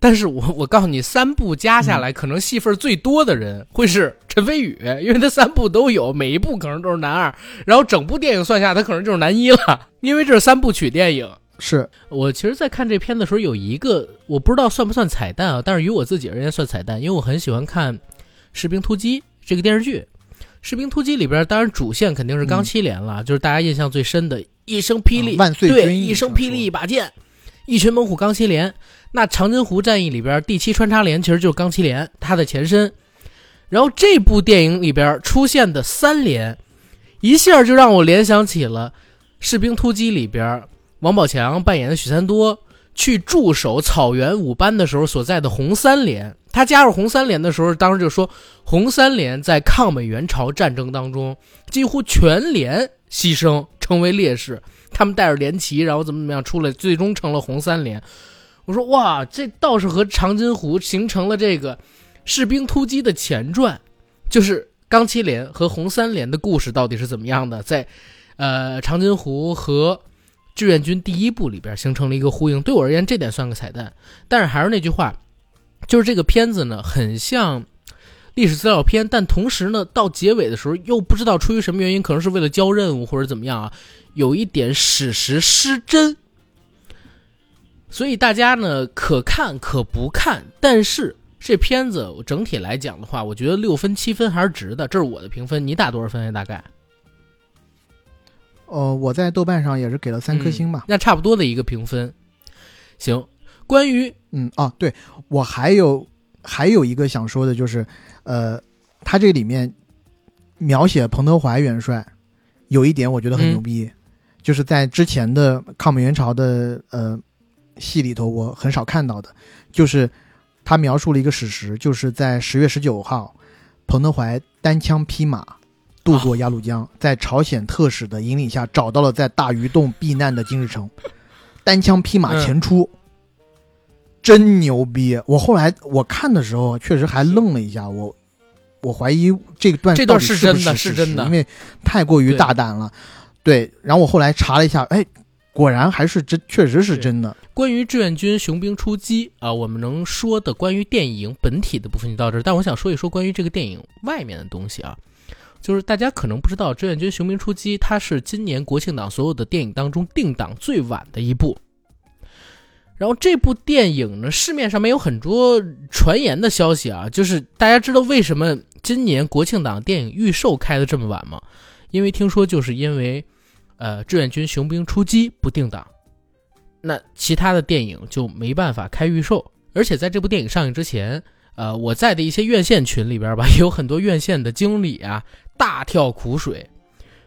但是我我告诉你，三部加下来，可能戏份最多的人会是 [LAUGHS] 陈飞宇，因为他三部都有，每一部可能都是男二，然后整部电影算下，他可能就是男一了，[LAUGHS] 因为这是三部曲电影。是。我其实，在看这片的时候，有一个我不知道算不算彩蛋啊，但是于我自己而言算彩蛋，因为我很喜欢看《士兵突击》这个电视剧。《士兵突击》里边，当然主线肯定是钢七连了，就是大家印象最深的一声霹雳，啊万岁对，军一声霹雳一把剑，一群猛虎钢七连。那长津湖战役里边，第七穿插连其实就是钢七连，它的前身。然后这部电影里边出现的三连，一下就让我联想起了《士兵突击》里边王宝强扮演的许三多去驻守草原五班的时候所在的红三连。他加入红三连的时候，当时就说红三连在抗美援朝战争当中几乎全连牺牲，成为烈士。他们带着连旗，然后怎么怎么样出来，最终成了红三连。我说哇，这倒是和长津湖形成了这个士兵突击的前传，就是钢七连和红三连的故事到底是怎么样的，在呃长津湖和志愿军第一部里边形成了一个呼应。对我而言，这点算个彩蛋。但是还是那句话，就是这个片子呢，很像历史资料片，但同时呢，到结尾的时候又不知道出于什么原因，可能是为了交任务或者怎么样啊，有一点史实失真。所以大家呢可看可不看，但是这片子我整体来讲的话，我觉得六分七分还是值的，这是我的评分。你打多少分呀？大概？呃，我在豆瓣上也是给了三颗星吧。那差不多的一个评分。行，关于嗯啊，对我还有还有一个想说的就是，呃，他这里面描写彭德怀元帅有一点我觉得很嗯牛逼，就是在之前的抗美援朝的呃戏里头我很少看到的，就是他描述了一个史实，就是在十月十九号，彭德怀单枪匹马。渡过鸭绿江，在朝鲜特使的引领下，找到了在大鱼洞避难的金日成，单枪匹马前出，真牛逼！我后来我看的时候，确实还愣了一下，我我怀疑这段这段是真的是是真的因为太过于大胆了。对，然后我后来查了一下，哎，果然还是真，确实是真的。关于志愿军雄兵出击啊，我们能说的关于电影本体的部分就到这儿，但我想说一说关于这个电影外面的东西啊。就是大家可能不知道，《志愿军雄兵出击》它是今年国庆档所有的电影当中定档最晚的一部。然后这部电影呢，市面上面有很多传言的消息啊，就是大家知道为什么今年国庆档电影预售开的这么晚吗？因为听说就是因为，呃，志愿军雄兵出击不定档，那其他的电影就没办法开预售。而且在这部电影上映之前，呃，我在的一些院线群里边吧，[LAUGHS] 有很多院线的经理啊，大跳苦水，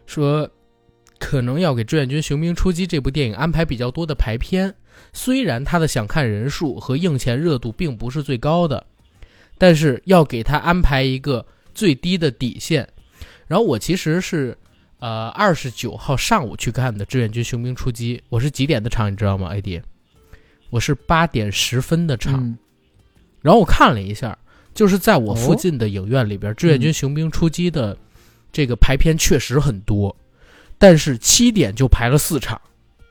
说可能要给志愿军雄兵出击这部电影安排比较多的排片。虽然他的想看人数和映前热度并不是最高的，但是要给他安排一个最低的底线。然后我其实是，呃，二十九号上午去看的《志愿军雄兵出击》，我是几点的场你知道吗？AD，我是八点十分的场。然后我看了一下，就是在我附近的影院里边，《志愿军雄兵出击》的这个排片确实很多，但是七点就排了四场。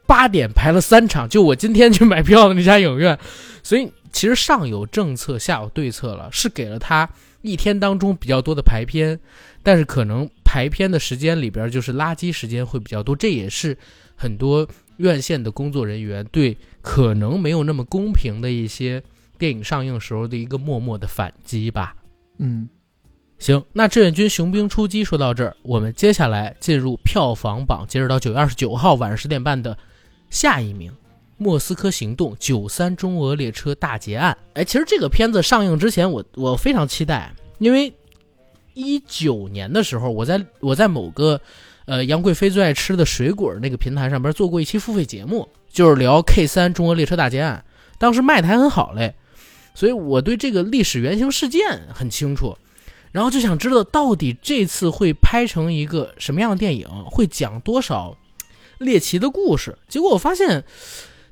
八点排了三场，就我今天去买票的那家影院，所以其实上有政策，下有对策了，是给了他一天当中比较多的排片，但是可能排片的时间里边就是垃圾时间会比较多，这也是很多院线的工作人员对可能没有那么公平的一些电影上映时候的一个默默的反击吧。嗯，行，那志愿军雄兵出击说到这儿，我们接下来进入票房榜，截止到九月二十九号晚上十点半的。下一名，《莫斯科行动》九三中俄列车大劫案。哎，其实这个片子上映之前，我我非常期待，因为一九年的时候，我在我在某个呃杨贵妃最爱吃的水果那个平台上边做过一期付费节目，就是聊 K 三中俄列车大劫案，当时卖的还很好嘞，所以我对这个历史原型事件很清楚，然后就想知道到底这次会拍成一个什么样的电影，会讲多少。猎奇的故事，结果我发现，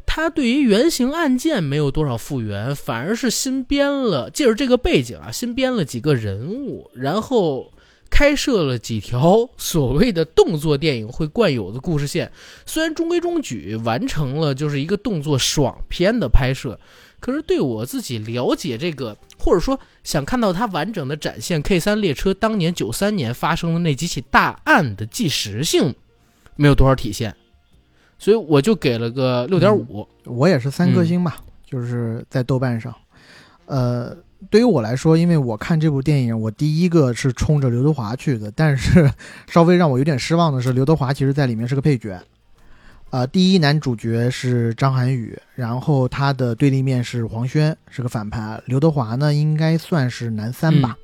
他对于原型案件没有多少复原，反而是新编了，借着这个背景啊，新编了几个人物，然后开设了几条 [LAUGHS] 所谓的动作电影会惯有的故事线。虽然中规中矩，完成了就是一个动作爽片的拍摄，可是对我自己了解这个，或者说想看到它完整的展现 K 三列车当年九三年发生的那几起大案的纪实性，没有多少体现。所以我就给了个六点五，我也是三颗星吧，就是在豆瓣上。呃，对于我来说，因为我看这部电影，我第一个是冲着刘德华去的，但是稍微让我有点失望的是，刘德华其实在里面是个配角。呃，第一男主角是张涵予，然后他的对立面是黄轩，是个反派。刘德华呢，应该算是男三吧。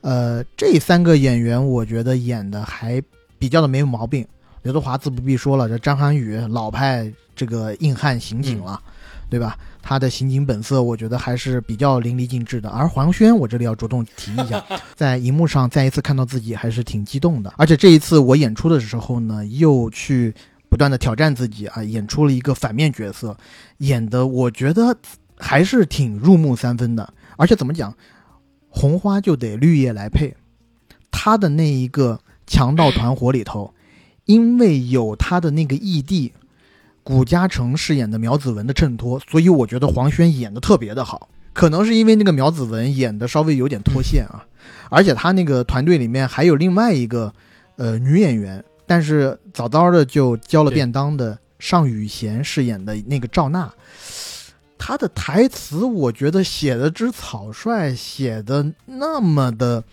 呃，这三个演员我觉得演的还比较的没有毛病。刘德华自不必说了，这张涵予老派这个硬汉刑警了，对吧？他的刑警本色，我觉得还是比较淋漓尽致的。而黄轩，我这里要着重提一下，[LAUGHS] 在荧幕上再一次看到自己，还是挺激动的。而且这一次我演出的时候呢，又去不断的挑战自己啊，演出了一个反面角色，演的我觉得还是挺入木三分的。而且怎么讲，红花就得绿叶来配，他的那一个强盗团伙里头。因为有他的那个义弟，古嘉诚饰演的苗子文的衬托，所以我觉得黄轩演的特别的好。可能是因为那个苗子文演的稍微有点脱线啊，而且他那个团队里面还有另外一个呃女演员，但是早早的就交了便当的尚雨贤饰演的那个赵娜，她的台词我觉得写的之草率，写的那么的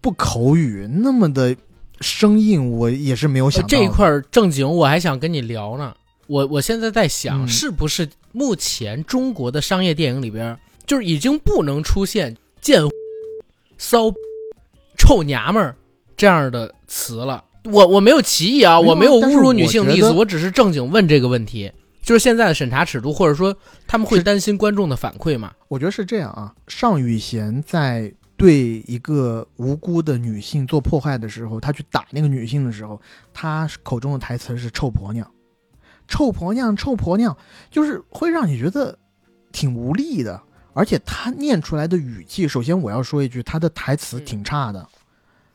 不口语，那么的。生硬，我也是没有想到这一块正经，我还想跟你聊呢。我我现在在想，是不是目前中国的商业电影里边，就是已经不能出现“贱”“骚”“臭娘们儿”这样的词了？我我没有歧义啊，我没有侮辱女性的意思，我只是正经问这个问题。就是现在的审查尺度，或者说他们会担心观众的反馈吗？我觉得是这样啊。尚宇贤在。对一个无辜的女性做破坏的时候，他去打那个女性的时候，他口中的台词是“臭婆娘”，“臭婆娘”，“臭婆娘”，就是会让你觉得挺无力的。而且他念出来的语气，首先我要说一句，他的台词挺差的。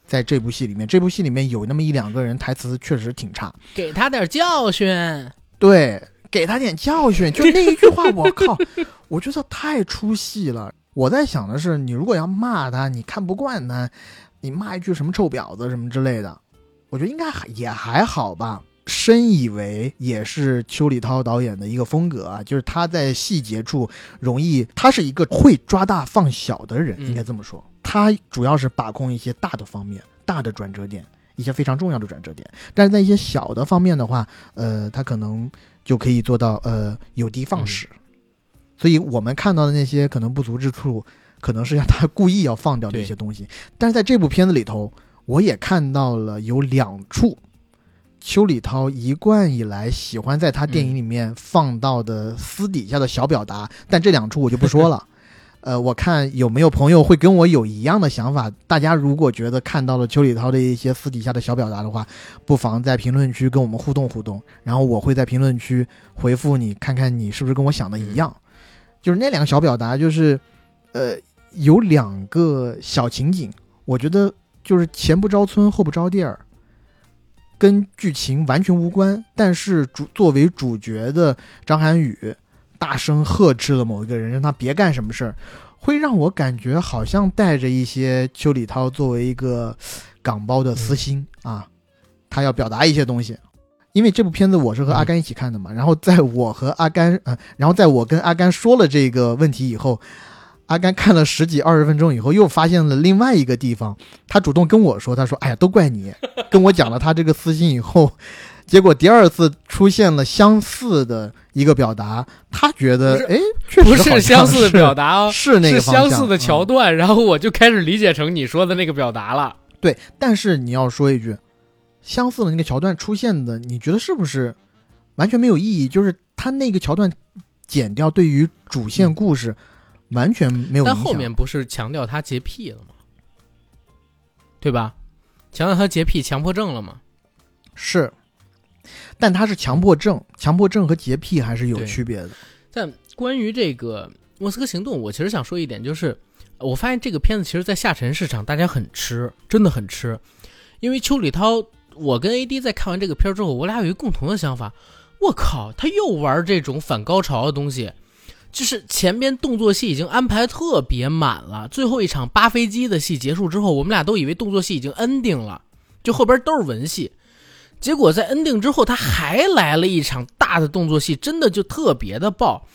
在这部戏里面，这部戏里面有那么一两个人台词确实挺差，给他点教训。对，给他点教训，就那一句话，我靠，我觉得太出戏了。我在想的是，你如果要骂他，你看不惯他，你骂一句什么臭婊子什么之类的，我觉得应该还也还好吧。深以为也是邱礼涛导演的一个风格啊，就是他在细节处容易，他是一个会抓大放小的人，嗯应该这么说。他主要是把控一些大的方面、大的转折点，一些非常重要的转折点。但是在一些小的方面的话，呃，他可能就可以做到呃有的放矢。所以我们看到的那些可能不足之处，可能是让他故意要放掉的一些东西。但是在这部片子里头，我也看到了有两处邱礼涛一贯以来喜欢在他电影里面放到的私底下的小表达，但这两处我就不说了。[LAUGHS] 呃，我看有没有朋友会跟我有一样的想法。大家如果觉得看到了邱礼涛的一些私底下的小表达的话，不妨在评论区跟我们互动互动，然后我会在评论区回复你，看看你是不是跟我想的一样。就是那两个小表达，就是呃，有两个小情景，我觉得就是前不着村后不着店儿，跟剧情完全无关，但是主作为主角的张涵予大声呵斥了某一个人，让他别干什么事儿，会让我感觉好像带着一些邱礼涛作为一个港包的私心啊，他要表达一些东西。因为这部片子我是和阿甘一起看的嘛，然后在我和阿甘，呃，然后在我跟阿甘说了这个问题以后，阿甘看了十几二十分钟以后，又发现了另外一个地方，他主动跟我说，他说：“哎呀，都怪你。”跟我讲了他这个私心以后，结果第二次出现了相似的一个表达，他觉得，哎，确实不是相似的表达哦，是那个是相似的桥嗯段，然后我就开始理解成你说的那个表达了。对，但是你要说一句，相似的那个桥段出现的，你觉得是不是完全没有意义？就是他那个桥段剪掉，对于主线故事完全没有影响。但后面不是强调他洁癖了吗？对吧？强调他洁癖、强迫症了吗？是，但他是强迫症，强迫症和洁癖还是有区别的。但关于这个《莫斯科行动》，我其实想说一点，就是我发现这个片子其实，在下沉市场大家很吃，真的很吃。因为邱礼涛，我跟 AD 在看完这个片之后，我俩有一个共同的想法，我靠，他又玩这种反高潮的东西。就是前边动作戏已经安排特别满了，最后一场扒飞机的戏结束之后，我们俩都以为动作戏已经 ending 了，就后边都是文戏。结果在 ending 之后，他还来了一场大的动作戏，真的就特别的爆。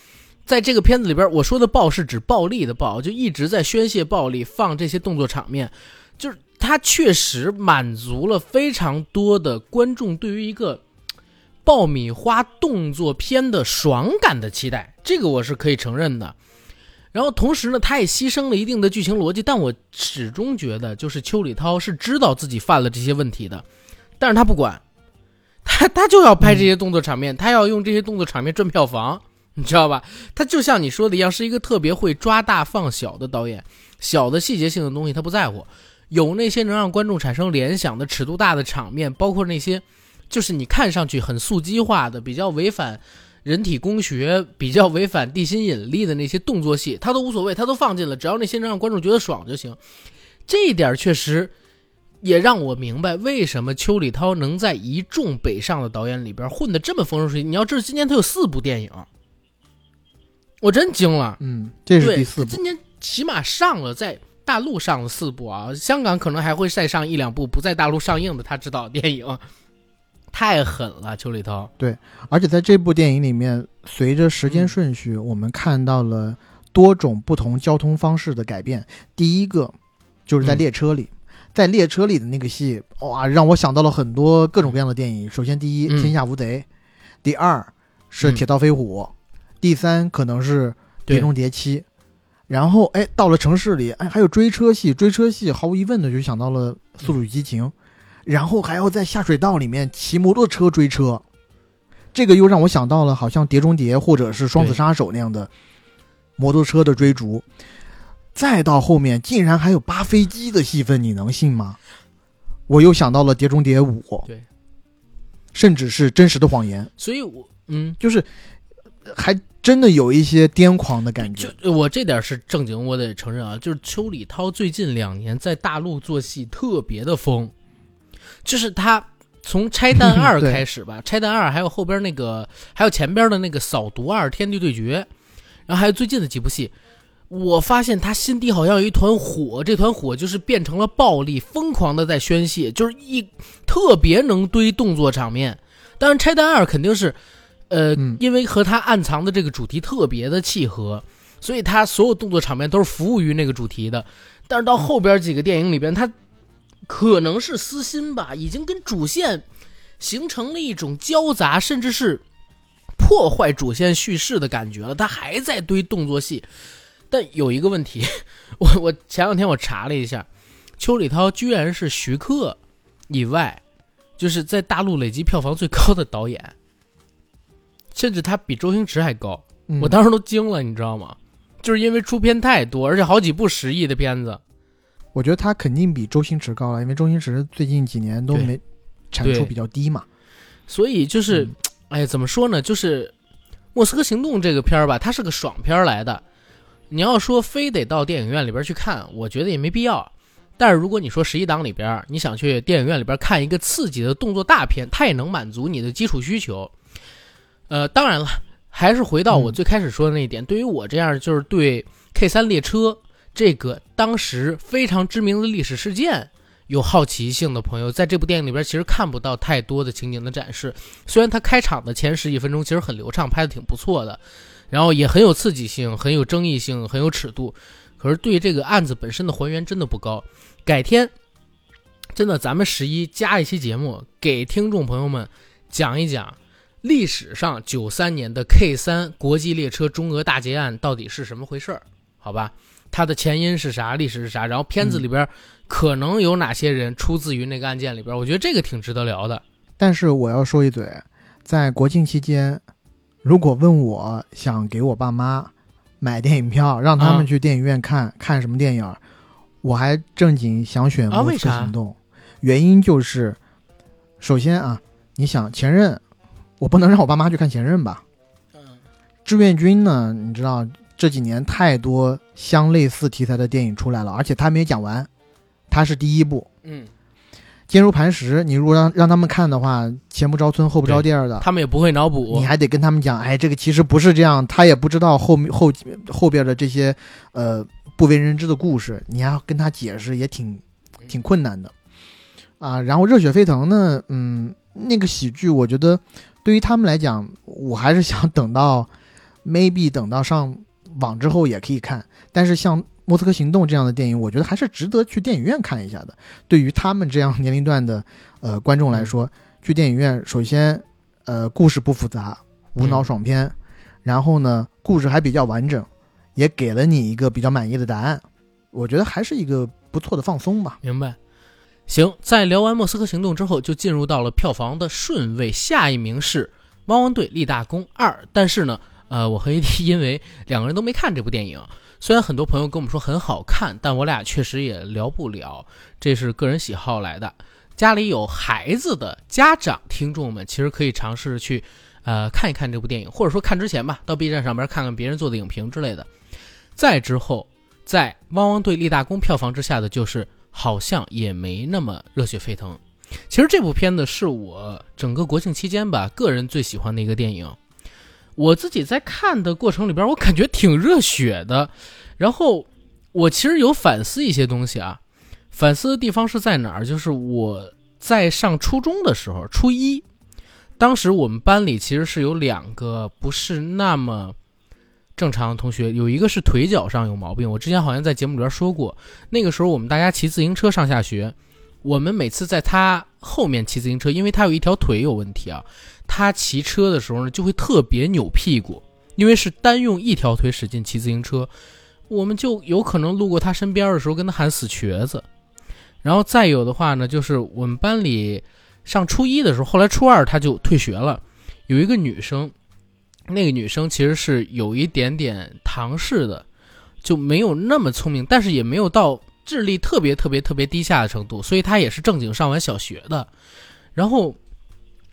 在这个片子里边，我说的爆是指暴力的爆，就一直在宣泄暴力，放这些动作场面，就是它确实满足了非常多的观众对于一个爆米花动作片的爽感的期待，这个我是可以承认的。然后同时呢，他也牺牲了一定的剧情逻辑，但我始终觉得，就是邱礼涛是知道自己犯了这些问题的，但是他不管，他他就要拍这些动作场面，他要用这些动作场面赚票房，你知道吧？他就像你说的一样，是一个特别会抓大放小的导演，小的细节性的东西他不在乎，有那些能让观众产生联想的尺度大的场面，包括那些就是你看上去很速激化的、比较违反人体工学、比较违反地心引力的那些动作戏，他都无所谓，他都放进了，只要那些能让观众觉得爽就行。这一点确实也让我明白为什么邱礼涛能在一众北上的导演里边混得这么风生水起。你要知道，今年他有四部电影，我真惊了。嗯，这是对，第四部今。年起码上了在大陆上了四部啊，香港可能还会再上一两部不在大陆上映的他执导电影，[LAUGHS] 太狠了，邱礼涛。而且在这部电影里面，随着时间顺序，我们看到了多种不同交通方式的改变。第一个就是在嗯列车里，在列车里的那个戏，哇，让我想到了很多各种各样的电影。首先，第一，嗯《天下无贼》；第二是嗯《铁道飞虎》；第三可能是《碟中谍七》。然后，哎，到了城市里，哎，还有追车戏，追车戏毫无疑问的就想到了《速度与激情》，然后还要在下水道里面骑摩托车追车，这个又让我想到了好像《碟中谍》或者是《双子杀手》那样的摩托车的追逐。再到后面，竟然还有扒飞机的戏份，你能信吗？我又想到了《碟中谍五》，对，甚至是《真实的谎言》，所以我嗯，就是呃还真的有一些癫狂的感觉。就我这点是正经，我得承认啊，就是邱礼涛最近两年在大陆做戏特别的疯，就是他从《拆弹二》开始吧，拆弹二》还有后边那个，还有前边的那个《扫毒二：天地对决》，然后还有最近的几部戏，我发现他心底好像有一团火，这团火就是变成了暴力，疯狂的在宣泄，就是一特别能堆动作场面。当然，拆弹二肯定是，呃，嗯因为和他暗藏的这个主题特别的契合，所以他所有动作场面都是服务于那个主题的。但是到后边几个电影里边，他可能是私心吧，已经跟主线形成了一种交杂，甚至是破坏主线叙事的感觉了。他还在堆动作戏，但有一个问题，[LAUGHS] 我我前两天我查了一下，邱礼涛居然是徐克以外，就是在大陆累计票房最高的导演，甚至他比周星驰还高，嗯我当时都惊了，你知道吗？就是因为出片太多，而且好几部十亿的片子。我觉得他肯定比周星驰高了，因为周星驰最近几年都没产出比较低嘛。所以就是，嗯哎，怎么说呢？就是《莫斯科行动》这个片儿吧，它是个爽片儿来的。你要说非得到电影院里边去看，我觉得也没必要。但是如果你说十一档里边，你想去电影院里边看一个刺激的动作大片，它也能满足你的基础需求。呃，当然了，还是回到我嗯最开始说的那一点，对于我这样就是对 K 三列车这个当时非常知名的历史事件有好奇性的朋友，在这部电影里边其实看不到太多的情景的展示。虽然它开场的前十几分钟其实很流畅，拍的挺不错的，然后也很有刺激性、很有争议性、很有尺度，可是对这个案子本身的还原真的不高。改天真的咱们十一加一期节目，给听众朋友们讲一讲历史上九三年的 K 三国际列车中俄大劫案到底是什么回事儿，好吧？它的前因是啥，历史是啥，然后片子里边可能有哪些人出自于那个案件里边，我觉得这个挺值得聊的。但是我要说一嘴，在国庆期间，如果问我想给我爸妈买电影票，让他啊们去电影院看、看什么电影，我还正经想选《为啥行动》原因就是，首先啊，你想前任，我不能让我爸妈去看前任吧？嗯志愿军呢，你知道这几年太多相类似题材的电影出来了，而且他没讲完，他是第一部。嗯，坚如磐石，你如果让让他们看的话，前不着村后不着店儿的，他们也不会脑补你。还得跟他们讲，哎，这个其实不是这样，他也不知道后面后后边的这些呃不为人知的故事，你还要跟他解释，也挺挺困难的啊。然后热血沸腾呢，嗯，那个喜剧，我觉得对于他们来讲，我还是想等到 maybe 等到上网之后也可以看，但是像。莫斯科行动这样的电影，我觉得还是值得去电影院看一下的。对于他们这样年龄段的呃观众来说，去电影院，首先呃故事不复杂，无脑爽片，然后呢故事还比较完整，也给了你一个比较满意的答案。我觉得还是一个不错的放松吧。明白。行，在聊完《莫斯科行动》之后，就进入到了票房的顺位，下一名是《汪汪队立大功二》。但是呢，呃，我和 AD [LAUGHS] 因为两个人都没看这部电影，虽然很多朋友跟我们说很好看，但我俩确实也聊不了，这是个人喜好来的。家里有孩子的家长听众们，其实可以尝试去，呃，看一看这部电影，或者说看之前吧，到 B 站上边看看别人做的影评之类的。再之后，在《汪汪队立大功》票房之下的就是好像也没那么热血沸腾。其实这部片子是我整个国庆期间吧，个人最喜欢的一个电影。我自己在看的过程里边，我感觉挺热血的。然后我其实有反思一些东西啊，反思的地方是在哪儿？就是我在上初中的时候，初一，当时我们班里其实是有两个不是那么正常的同学，有一个是腿脚上有毛病。我之前好像在节目里边说过，那个时候我们大家骑自行车上下学，我们每次在他后面骑自行车，因为他有一条腿有问题啊，他骑车的时候呢就会特别扭屁股，因为是单用一条腿使劲骑自行车，我们就有可能路过他身边的时候跟他喊死瘸子。然后再有的话呢，就是我们班里上初一的时候，后来初二他就退学了，有一个女生，那个女生其实是有一点点唐氏的，就没有那么聪明，但是也没有到智力特别特别特别低下的程度，所以她也是正经上完小学的。然后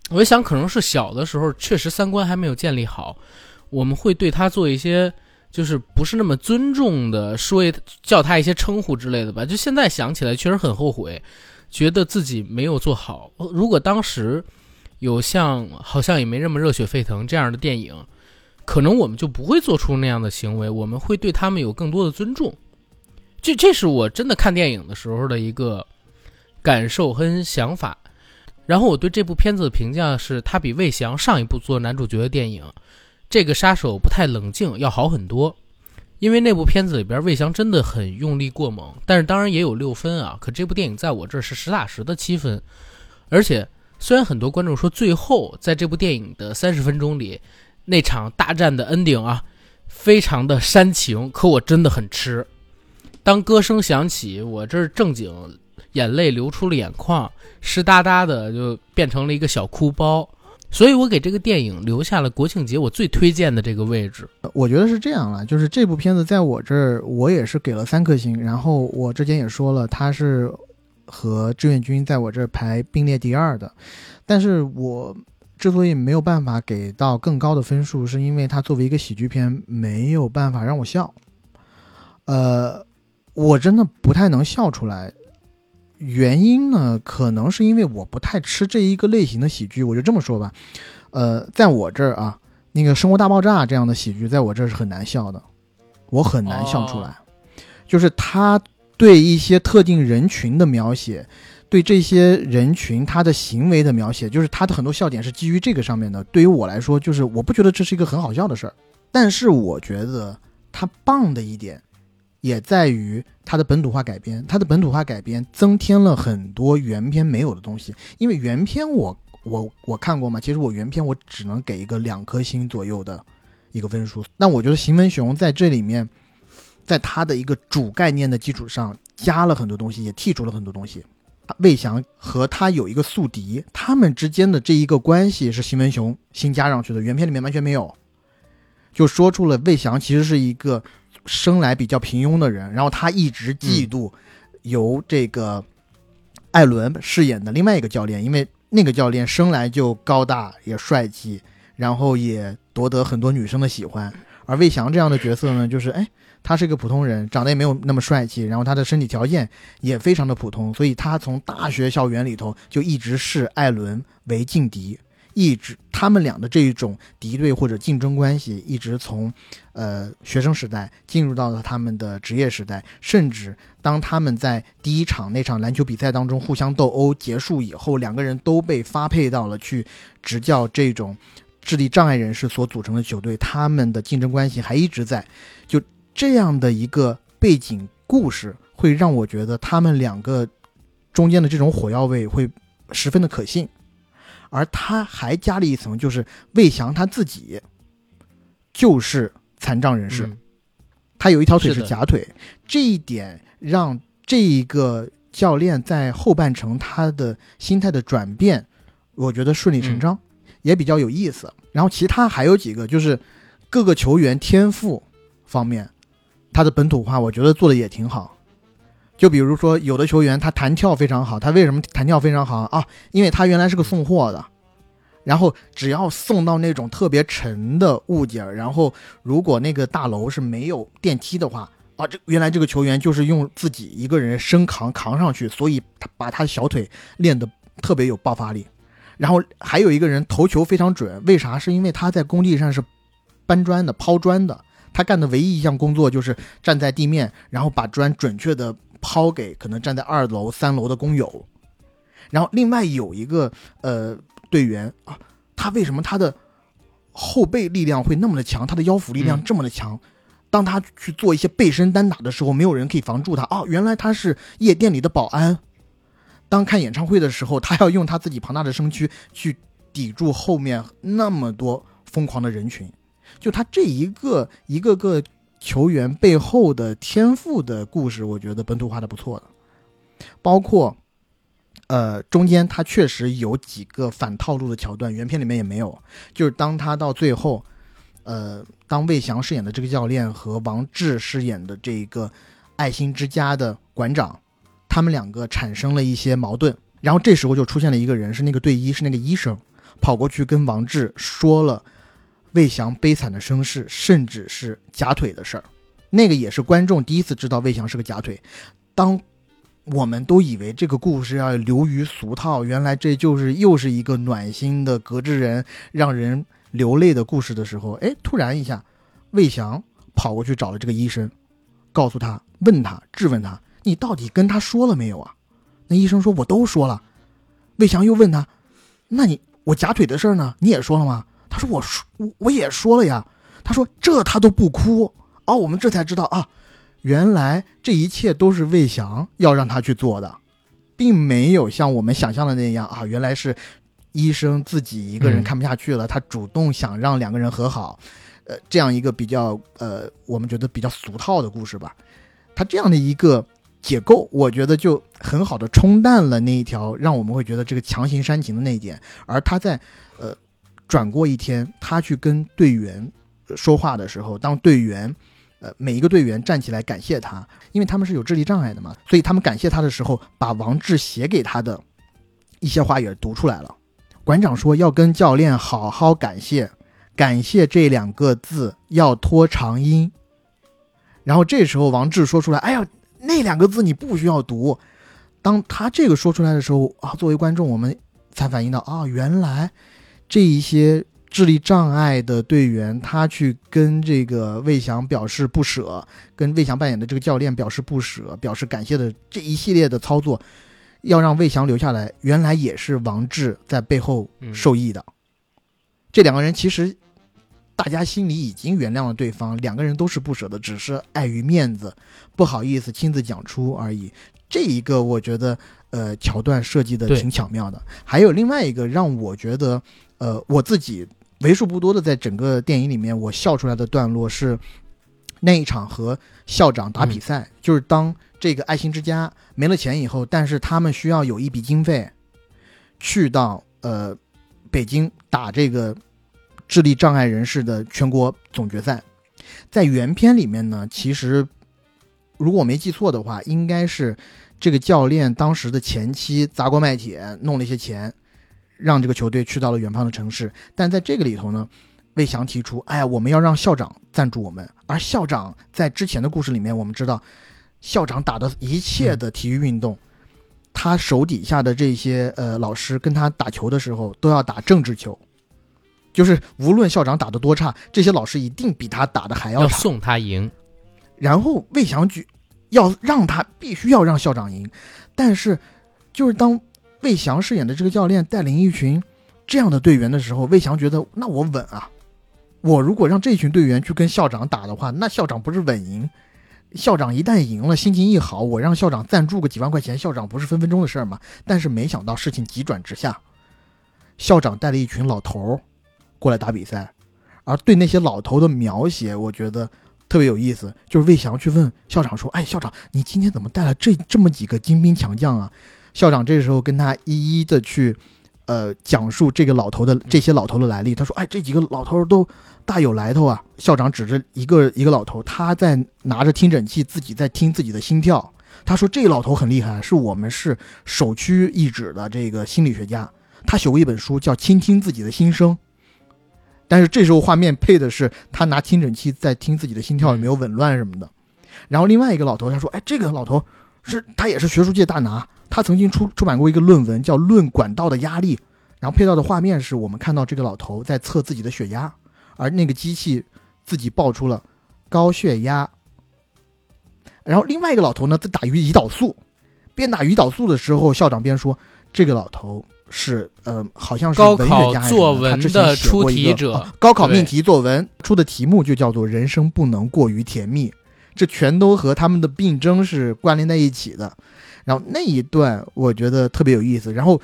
我想，可能是小的时候确实三观还没有建立好，我们会对她做一些就是不是那么尊重的说叫她一些称呼之类的吧。就现在想起来，确实很后悔，觉得自己没有做好。如果当时有像好像也没那么热血沸腾这样的电影，可能我们就不会做出那样的行为，我们会对他们有更多的尊重。这这是我真的看电影的时候的一个感受和想法。然后我对这部片子的评价是，它比魏翔上一部做男主角的电影《这个杀手不太冷静》要好很多。因为那部片子里边魏翔真的很用力过猛，但是当然也有六分啊。可这部电影在我这是实打实的七分，而且虽然很多观众说最后在这部电影的三十分钟里那场大战的 ending 啊，非常的煽情，可我真的很吃。当歌声响起，我这儿正经眼泪流出了眼眶，湿哒哒的就变成了一个小哭包。所以我给这个电影留下了国庆节我最推荐的这个位置。我觉得是这样了，就是这部片子在我这儿，我也是给了三颗星。然后我之前也说了，它是和志愿军在我这儿排并列第二的。但是我之所以没有办法给到更高的分数，是因为它作为一个喜剧片，没有办法让我笑。呃，我真的不太能笑出来。原因呢，可能是因为我不太吃这一个类型的喜剧，我就这么说吧。呃，在我这儿啊，那个《生活大爆炸》这样的喜剧，在我这儿是很难笑的，我很难笑出来。就是他对一些特定人群的描写，对这些人群他的行为的描写，就是他的很多笑点是基于这个上面的。对于我来说，就是我不觉得这是一个很好笑的事儿，但是我觉得他棒的一点。也在于他的本土化改编，他的本土化改编增添了很多原片没有的东西。因为原片我我我看过嘛，其实我原片我只能给一个两颗星左右的一个分数。那我觉得邢文雄在这里面，在他的一个主概念的基础上加了很多东西，也剔除了很多东西。魏翔和他有一个宿敌，他们之间的这一个关系是邢文雄新加上去的，原片里面完全没有，就说出了魏翔其实是一个。生来比较平庸的人，然后他一直嫉妒由这个艾伦饰演的另外一个教练，因为那个教练生来就高大也帅气，然后也夺得很多女生的喜欢。而魏翔这样的角色呢，就是哎，他是一个普通人，长得也没有那么帅气，然后他的身体条件也非常的普通，所以他从大学校园里头就一直视艾伦为劲敌。一直他们俩的这一种敌对或者竞争关系，一直从，呃学生时代进入到了他们的职业时代，甚至当他们在第一场那场篮球比赛当中互相斗殴结束以后，两个人都被发配到了去执教这种智力障碍人士所组成的球队，他们的竞争关系还一直在。就这样的一个背景故事，会让我觉得他们两个中间的这种火药味会十分的可信。而他还加了一层，就是魏翔他自己就是残障人士，他有一条腿是假腿，这一点让这一个教练在后半程他的心态的转变，我觉得顺理成章，也比较有意思。然后其他还有几个，就是各个球员天赋方面，他的本土化，我觉得做的也挺好。就比如说，有的球员他弹跳非常好，他为什么弹跳非常好啊？因为他原来是个送货的，然后只要送到那种特别沉的物件，然后如果那个大楼是没有电梯的话啊，这原来这个球员就是用自己一个人生扛扛上去，所以他把他小腿练得特别有爆发力。然后还有一个人投球非常准，为啥？是因为他在工地上是搬砖的、抛砖的，他干的唯一一项工作就是站在地面，然后把砖准确的。抛给可能站在二楼、三楼的工友，然后另外有一个呃队员啊，他为什么他的后背力量会那么的强，他的腰腹力量这么的强？当他去做一些背身单打的时候，没有人可以防住他哦，原来他是夜店里的保安。当看演唱会的时候，他要用他自己庞大的身躯去抵住后面那么多疯狂的人群，就他这一个一个个。球员背后的天赋的故事，我觉得本土化的不错的，包括，呃，中间他确实有几个反套路的桥段，原片里面也没有。就是当他到最后，呃，当魏翔饰演的这个教练和王志饰演的这个爱心之家的馆长，他们两个产生了一些矛盾，然后这时候就出现了一个人，是那个队医，是那个医生，跑过去跟王志说了。魏翔悲惨的身世，甚至是假腿的事儿，那个也是观众第一次知道魏翔是个假腿。当我们都以为这个故事要流于俗套，原来这就是又是一个暖心的隔之人让人流泪的故事的时候，哎，突然一下，魏翔跑过去找了这个医生，告诉他，问他，质问他，你到底跟他说了没有啊？那医生说，我都说了。魏翔又问他：“那你我假腿的事儿呢？你也说了吗？”他说：“我说我我也说了呀。”他说：“这他都不哭。”哦，我们这才知道啊，原来这一切都是魏翔要让他去做的，并没有像我们想象的那样啊，原来是医生自己一个人看不下去了，他主动想让两个人和好，呃，这样一个比较呃，我们觉得比较俗套的故事吧。他这样的一个解构，我觉得就很好的冲淡了那一条让我们会觉得这个强行煽情的那一点。而他在呃转过一天，他去跟队员说话的时候，当队员。呃，每一个队员站起来感谢他，因为他们是有智力障碍的嘛，所以他们感谢他的时候，把王志写给他的一些话也读出来了。馆长说要跟教练好好感谢，感谢这两个字要拖长音。然后这时候王志说出来，哎呀，那两个字你不需要读。当他这个说出来的时候啊，作为观众我们才反应到啊，原来这一些。智力障碍的队员，他去跟这个魏翔表示不舍，跟魏翔扮演的这个教练表示不舍，表示感谢的这一系列的操作，要让魏翔留下来，原来也是王志在背后受益的。这两个人其实，大家心里已经原谅了对方，两个人都是不舍的，只是碍于面子，不好意思亲自讲出而已。这一个我觉得，呃，桥段设计的挺巧妙的。还有另外一个让我觉得，呃，我自己。为数不多的，在整个电影里面，我笑出来的段落是那一场和校长打比赛，就是当这个爱心之家没了钱以后，但是他们需要有一笔经费，去到呃北京打这个智力障碍人士的全国总决赛。在原片里面呢，其实如果我没记错的话，应该是这个教练当时的前妻砸锅卖铁弄了一些钱。让这个球队去到了远方的城市，但在这个里头呢，魏翔提出，哎呀，我们要让校长赞助我们。而校长在之前的故事里面，我们知道，校长打的一切的体育运动，他手底下的这些呃老师跟他打球的时候，都要打政治球，就是无论校长打的多差，这些老师一定比他打的还要差，送他赢。然后魏翔举要让他必须要让校长赢，但是就是当。魏翔饰演的这个教练带领一群这样的队员的时候，魏翔觉得那我稳啊！我如果让这群队员去跟校长打的话，那校长不是稳赢？校长一旦赢了，心情一好，我让校长赞助个几万块钱，校长不是分分钟的事儿吗？但是没想到事情急转直下，校长带了一群老头儿过来打比赛，而对那些老头的描写，我觉得特别有意思。就是魏翔去问校长说：“哎，校长，你今天怎么带了这这么几个精兵强将啊？”校长这时候跟他一一的去，呃，讲述这个老头的这些老头的来历。他说：“哎，这几个老头都大有来头啊！”校长指着一个一个老头，他在拿着听诊器，自己在听自己的心跳。他说：“这老头很厉害，是我们市首屈一指的这个心理学家。他写过一本书叫《倾听自己的心声》。”但是这时候画面配的是他拿听诊器在听自己的心跳有没有紊乱什么的。然后另外一个老头他说：“哎，这个老头是他也是学术界大拿。”他曾经出出版过一个论文，叫《论管道的压力》，然后配到的画面是我们看到这个老头在测自己的血压，而那个机器自己报出了高血压。然后另外一个老头呢在打胰岛素，边打胰岛素的时候，校长边说：“这个老头是呃，好像是高考作文的出题者，高考命题作文出的题目就叫做‘人生不能过于甜蜜’，这全都和他们的病症是关联在一起的。”然后那一段我觉得特别有意思，然后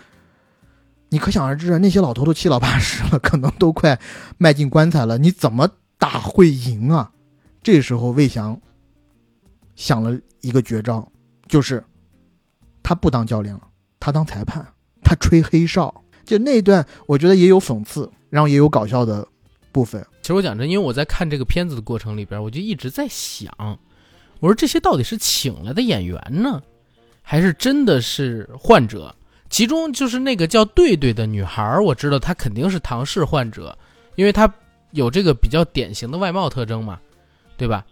你可想而知啊，那些老头都七老八十了，可能都快迈进棺材了，你怎么打会赢啊？这时候魏翔想了一个绝招，就是他不当教练了，他当裁判，他吹黑哨。就那一段我觉得也有讽刺，然后也有搞笑的部分。其实我讲真，因为我在看这个片子的过程里边，我就一直在想，我说这些到底是请来的演员呢？还是真的是患者，其中就是那个叫对对的女孩，我知道她肯定是唐氏患者，因为她有这个比较典型的外貌特征嘛，对吧？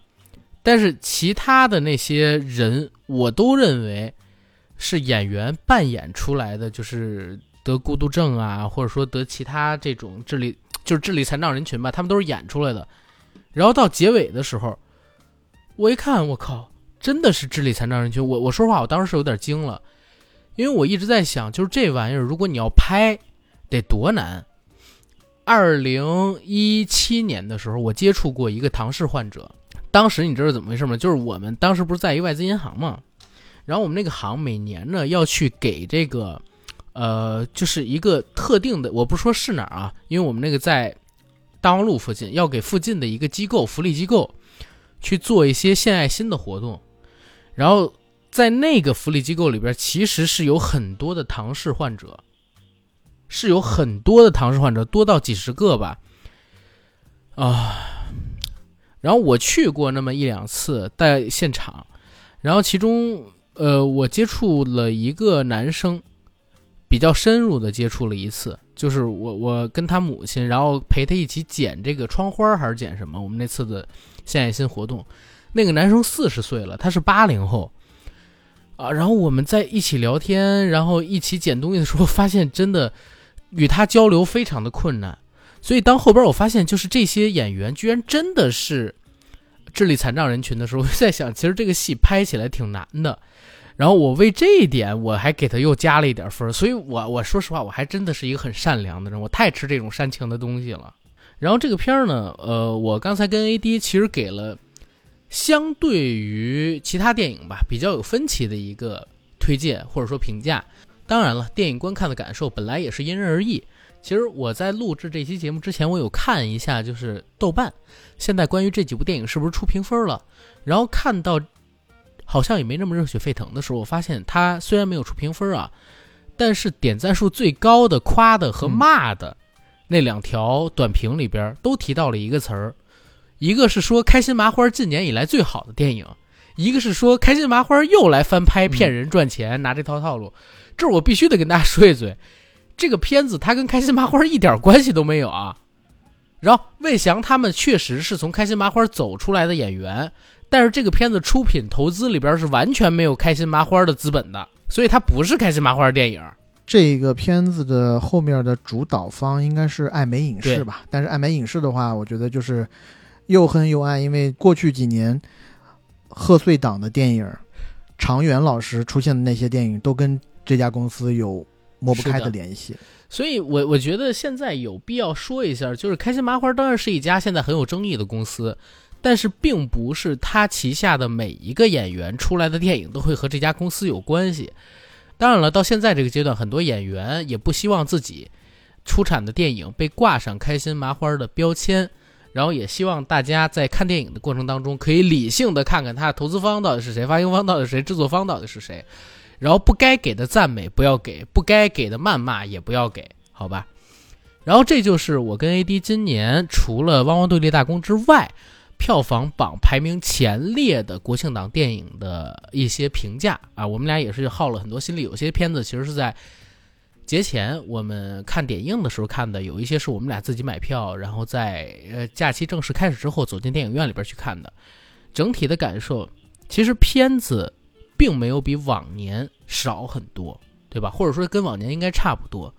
但是其他的那些人，我都认为是演员扮演出来的，就是得孤独症啊，或者说得其他这种智力就是智力残障人群吧，他们都是演出来的。然后到结尾的时候，我一看，我靠！真的是智力残障人群，我我说话，我当时是有点惊了，因为我一直在想，就是这玩意儿，如果你要拍，得多难。二零一七年的时候，我接触过一个唐氏患者，当时你知道怎么回事吗？就是我们当时不是在一个外资银行嘛，然后我们那个行每年呢要去给这个，呃，就是一个特定的，我不说是哪儿啊，因为我们那个在大望路附近，要给附近的一个机构，福利机构去做一些献爱心的活动，然后在那个福利机构里边，其实是有很多的唐氏患者。是有很多的唐氏患者，多到几十个吧，啊，然后我去过那么一两次在现场，然后其中呃我接触了一个男生，比较深入的接触了一次，就是我我跟他母亲，然后陪他一起剪这个窗花还是剪什么，我们那次的献爱心活动，那个男生四十岁了，他是八零后。啊，然后我们在一起聊天，然后一起捡东西的时候，发现真的。与他交流非常的困难，所以当后边我发现就是这些演员居然真的是智力残障人群的时候，我就在想，其实这个戏拍起来挺难的。然后我为这一点我还给他又加了一点分，所以我我说实话，我还真的是一个很善良的人，我太吃这种煽情的东西了。然后这个片儿呢，呃，我刚才跟 AD 其实给了相对于其他电影吧比较有分歧的一个推荐或者说评价。当然了，电影观看的感受本来也是因人而异。其实我在录制这期节目之前，我有看一下，就是豆瓣现在关于这几部电影是不是出评分了。然后看到好像也没那么热血沸腾的时候，我发现它虽然没有出评分啊，但是点赞数最高的、夸的和骂的那两条短评里边都提到了一个词儿，一个是说开心麻花近年以来最好的电影，一个是说开心麻花又来翻拍骗人赚钱，拿这套套路。这我必须得跟大家说一嘴，这个片子它跟开心麻花一点关系都没有啊。然后魏翔他们确实是从开心麻花走出来的演员，但是这个片子出品投资里边是完全没有开心麻花的资本的，所以它不是开心麻花电影。这个片子的后面的主导方应该是爱美影视吧？但是爱美影视的话，我觉得就是又恨又爱，因为过去几年贺岁档的电影，常远老师出现的那些电影都跟。这家公司有抹不开的联系，所以我我觉得现在有必要说一下，就是开心麻花当然是一家现在很有争议的公司，但是并不是他旗下的每一个演员出来的电影都会和这家公司有关系。当然了，到现在这个阶段，很多演员也不希望自己出产的电影被挂上开心麻花的标签，然后也希望大家在看电影的过程当中可以理性的看看他的投资方到底是谁，发行方到底是谁，制作方到底是谁。然后不该给的赞美不要给，不该给的谩骂也不要给，好吧？然后这就是我跟 AD 今年除了《汪汪队立大功》之外，票房榜排名前列的国庆档电影的一些评价啊。我们俩也是耗了很多心力，有些片子其实是在节前我们看点映的时候看的，有一些是我们俩自己买票，然后在呃假期正式开始之后走进电影院里边去看的。整体的感受，其实片子。并没有比往年少很多，对吧？或者说跟往年应该差不多，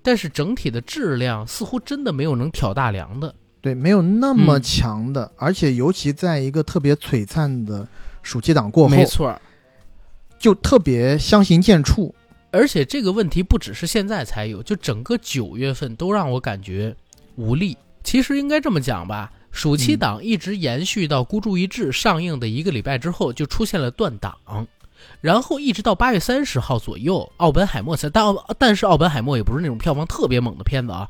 但是整体的质量似乎真的没有能挑大梁的，对，没有那么强的，而且尤其在一个特别璀璨的暑期档过后，没错，就特别相形见绌。而且这个问题不只是现在才有，就整个九月份都让我感觉无力。其实应该这么讲吧。暑期档一直延续到《孤注一掷》上映的一个礼拜之后，就出现了断档，然后一直到八月三十号左右，《奥本海默》才但但是《奥本海默》也不是那种票房特别猛的片子啊，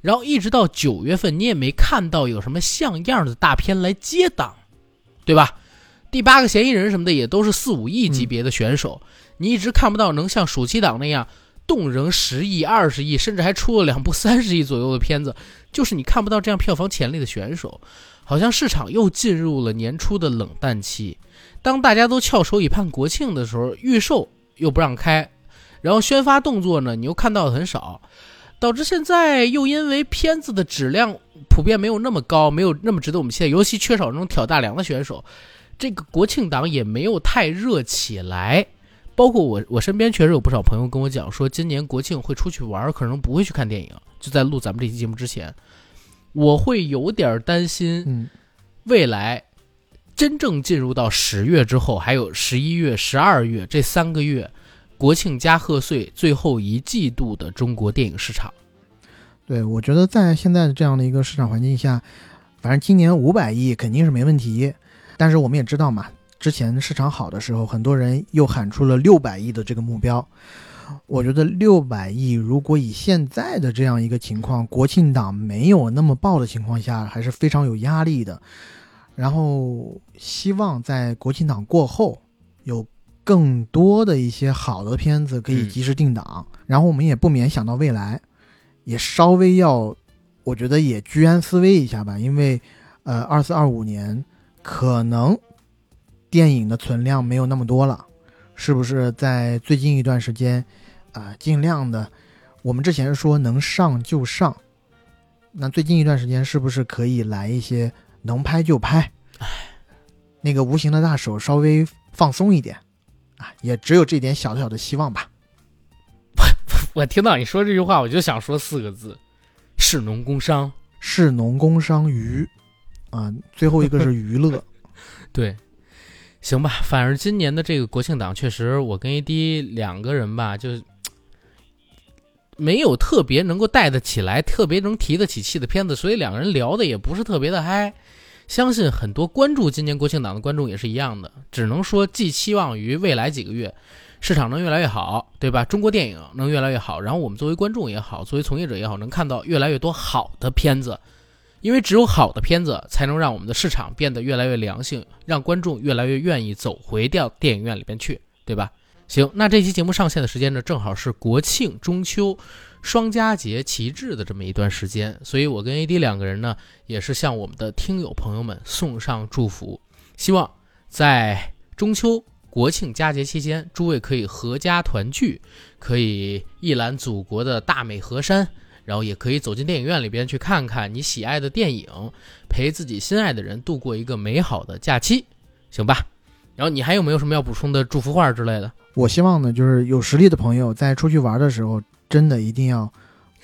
然后一直到九月份，你也没看到有什么像样的大片来接档，对吧？第八个嫌疑人什么的也都是四五亿级别的选手，你一直看不到能像暑期档那样。动人十亿、二十亿，甚至还出了两部三十亿左右的片子，就是你看不到这样票房潜力的选手，好像市场又进入了年初的冷淡期。当大家都翘首以盼国庆的时候，预售又不让开，然后宣发动作呢，你又看到的很少，导致现在又因为片子的质量普遍没有那么高，没有那么值得我们期待，尤其缺少那种挑大梁的选手，这个国庆档也没有太热起来。包括我，我身边确实有不少朋友跟我讲说，今年国庆会出去玩，可能不会去看电影。就在录咱们这期节目之前，我会有点担心，未来真正进入到十月之后，还有十一月、十二月这三个月，国庆加贺岁最后一季度的中国电影市场。对，我觉得在现在的这样的一个市场环境下，反正今年五百亿肯定是没问题。但是我们也知道嘛，之前市场好的时候，很多人又喊出了六百亿的这个目标。我觉得六百亿，如果以现在的这样一个情况，国庆档没有那么爆的情况下，还是非常有压力的。然后希望在国庆档过后，有更多的一些好的片子可以及时定档。然后我们也不免想到未来，也稍微要，我觉得也居安思危一下吧，因为，呃，二四二五年可能电影的存量没有那么多了。是不是在最近一段时间，啊，尽量的，我们之前说能上就上，那最近一段时间是不是可以来一些能拍就拍？哎，那个无形的大手稍微放松一点，啊，也只有这点小小的希望吧。[LAUGHS] 我听到你说这句话，我就想说四个字：士农工商，士农工商娱，啊，最后一个是娱乐，[LAUGHS] 对。行吧，反正今年的这个国庆档，确实我跟 AD 两个人吧，就没有特别能够带得起来、特别能提得起气的片子，所以两个人聊的也不是特别的嗨。相信很多关注今年国庆档的观众也是一样的，只能说寄期望于未来几个月市场能越来越好，对吧？中国电影能越来越好，然后我们作为观众也好，作为从业者也好，能看到越来越多好的片子。因为只有好的片子，才能让我们的市场变得越来越良性，让观众越来越愿意走回到电影院里边去，对吧？行，那这期节目上线的时间呢，正好是国庆、中秋双佳节齐至的这么一段时间，所以我跟 AD 两个人呢，也是向我们的听友朋友们送上祝福，希望在中秋、国庆佳节期间，诸位可以阖家团聚，可以一览祖国的大美河山。然后也可以走进电影院里边去看看你喜爱的电影，陪自己心爱的人度过一个美好的假期，行吧？然后你还有没有什么要补充的祝福话之类的？我希望呢，就是有实力的朋友在出去玩的时候，真的一定要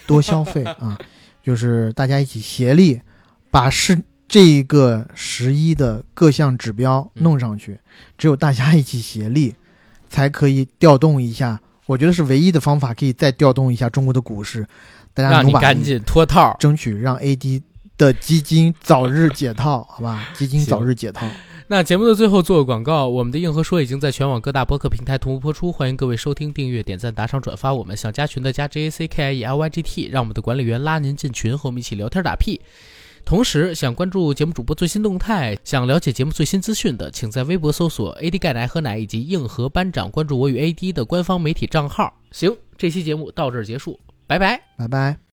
多消费 [LAUGHS] 啊！就是大家一起协力，把是这一个十一的各项指标弄上去。只有大家一起协力，才可以调动一下。我觉得是唯一的方法，可以再调动一下中国的股市。大家让你赶紧脱套，争取让 AD 的基金早日解套，好吧？基金早日解套。那节目的最后做个广告，我们的硬核说已经在全网各大播客平台同步播出，欢迎各位收听、订阅、点赞、打赏、转发。我们想加群的加 J A C K I E L Y G T，让我们的管理员拉您进群，和我们一起聊天打屁。同时，想关注节目主播最新动态，想了解节目最新资讯的，请在微博搜索 AD 钙奶喝奶以及硬核班长，关注我与 AD 的官方媒体账号。行，这期节目到这儿结束。拜拜，拜拜。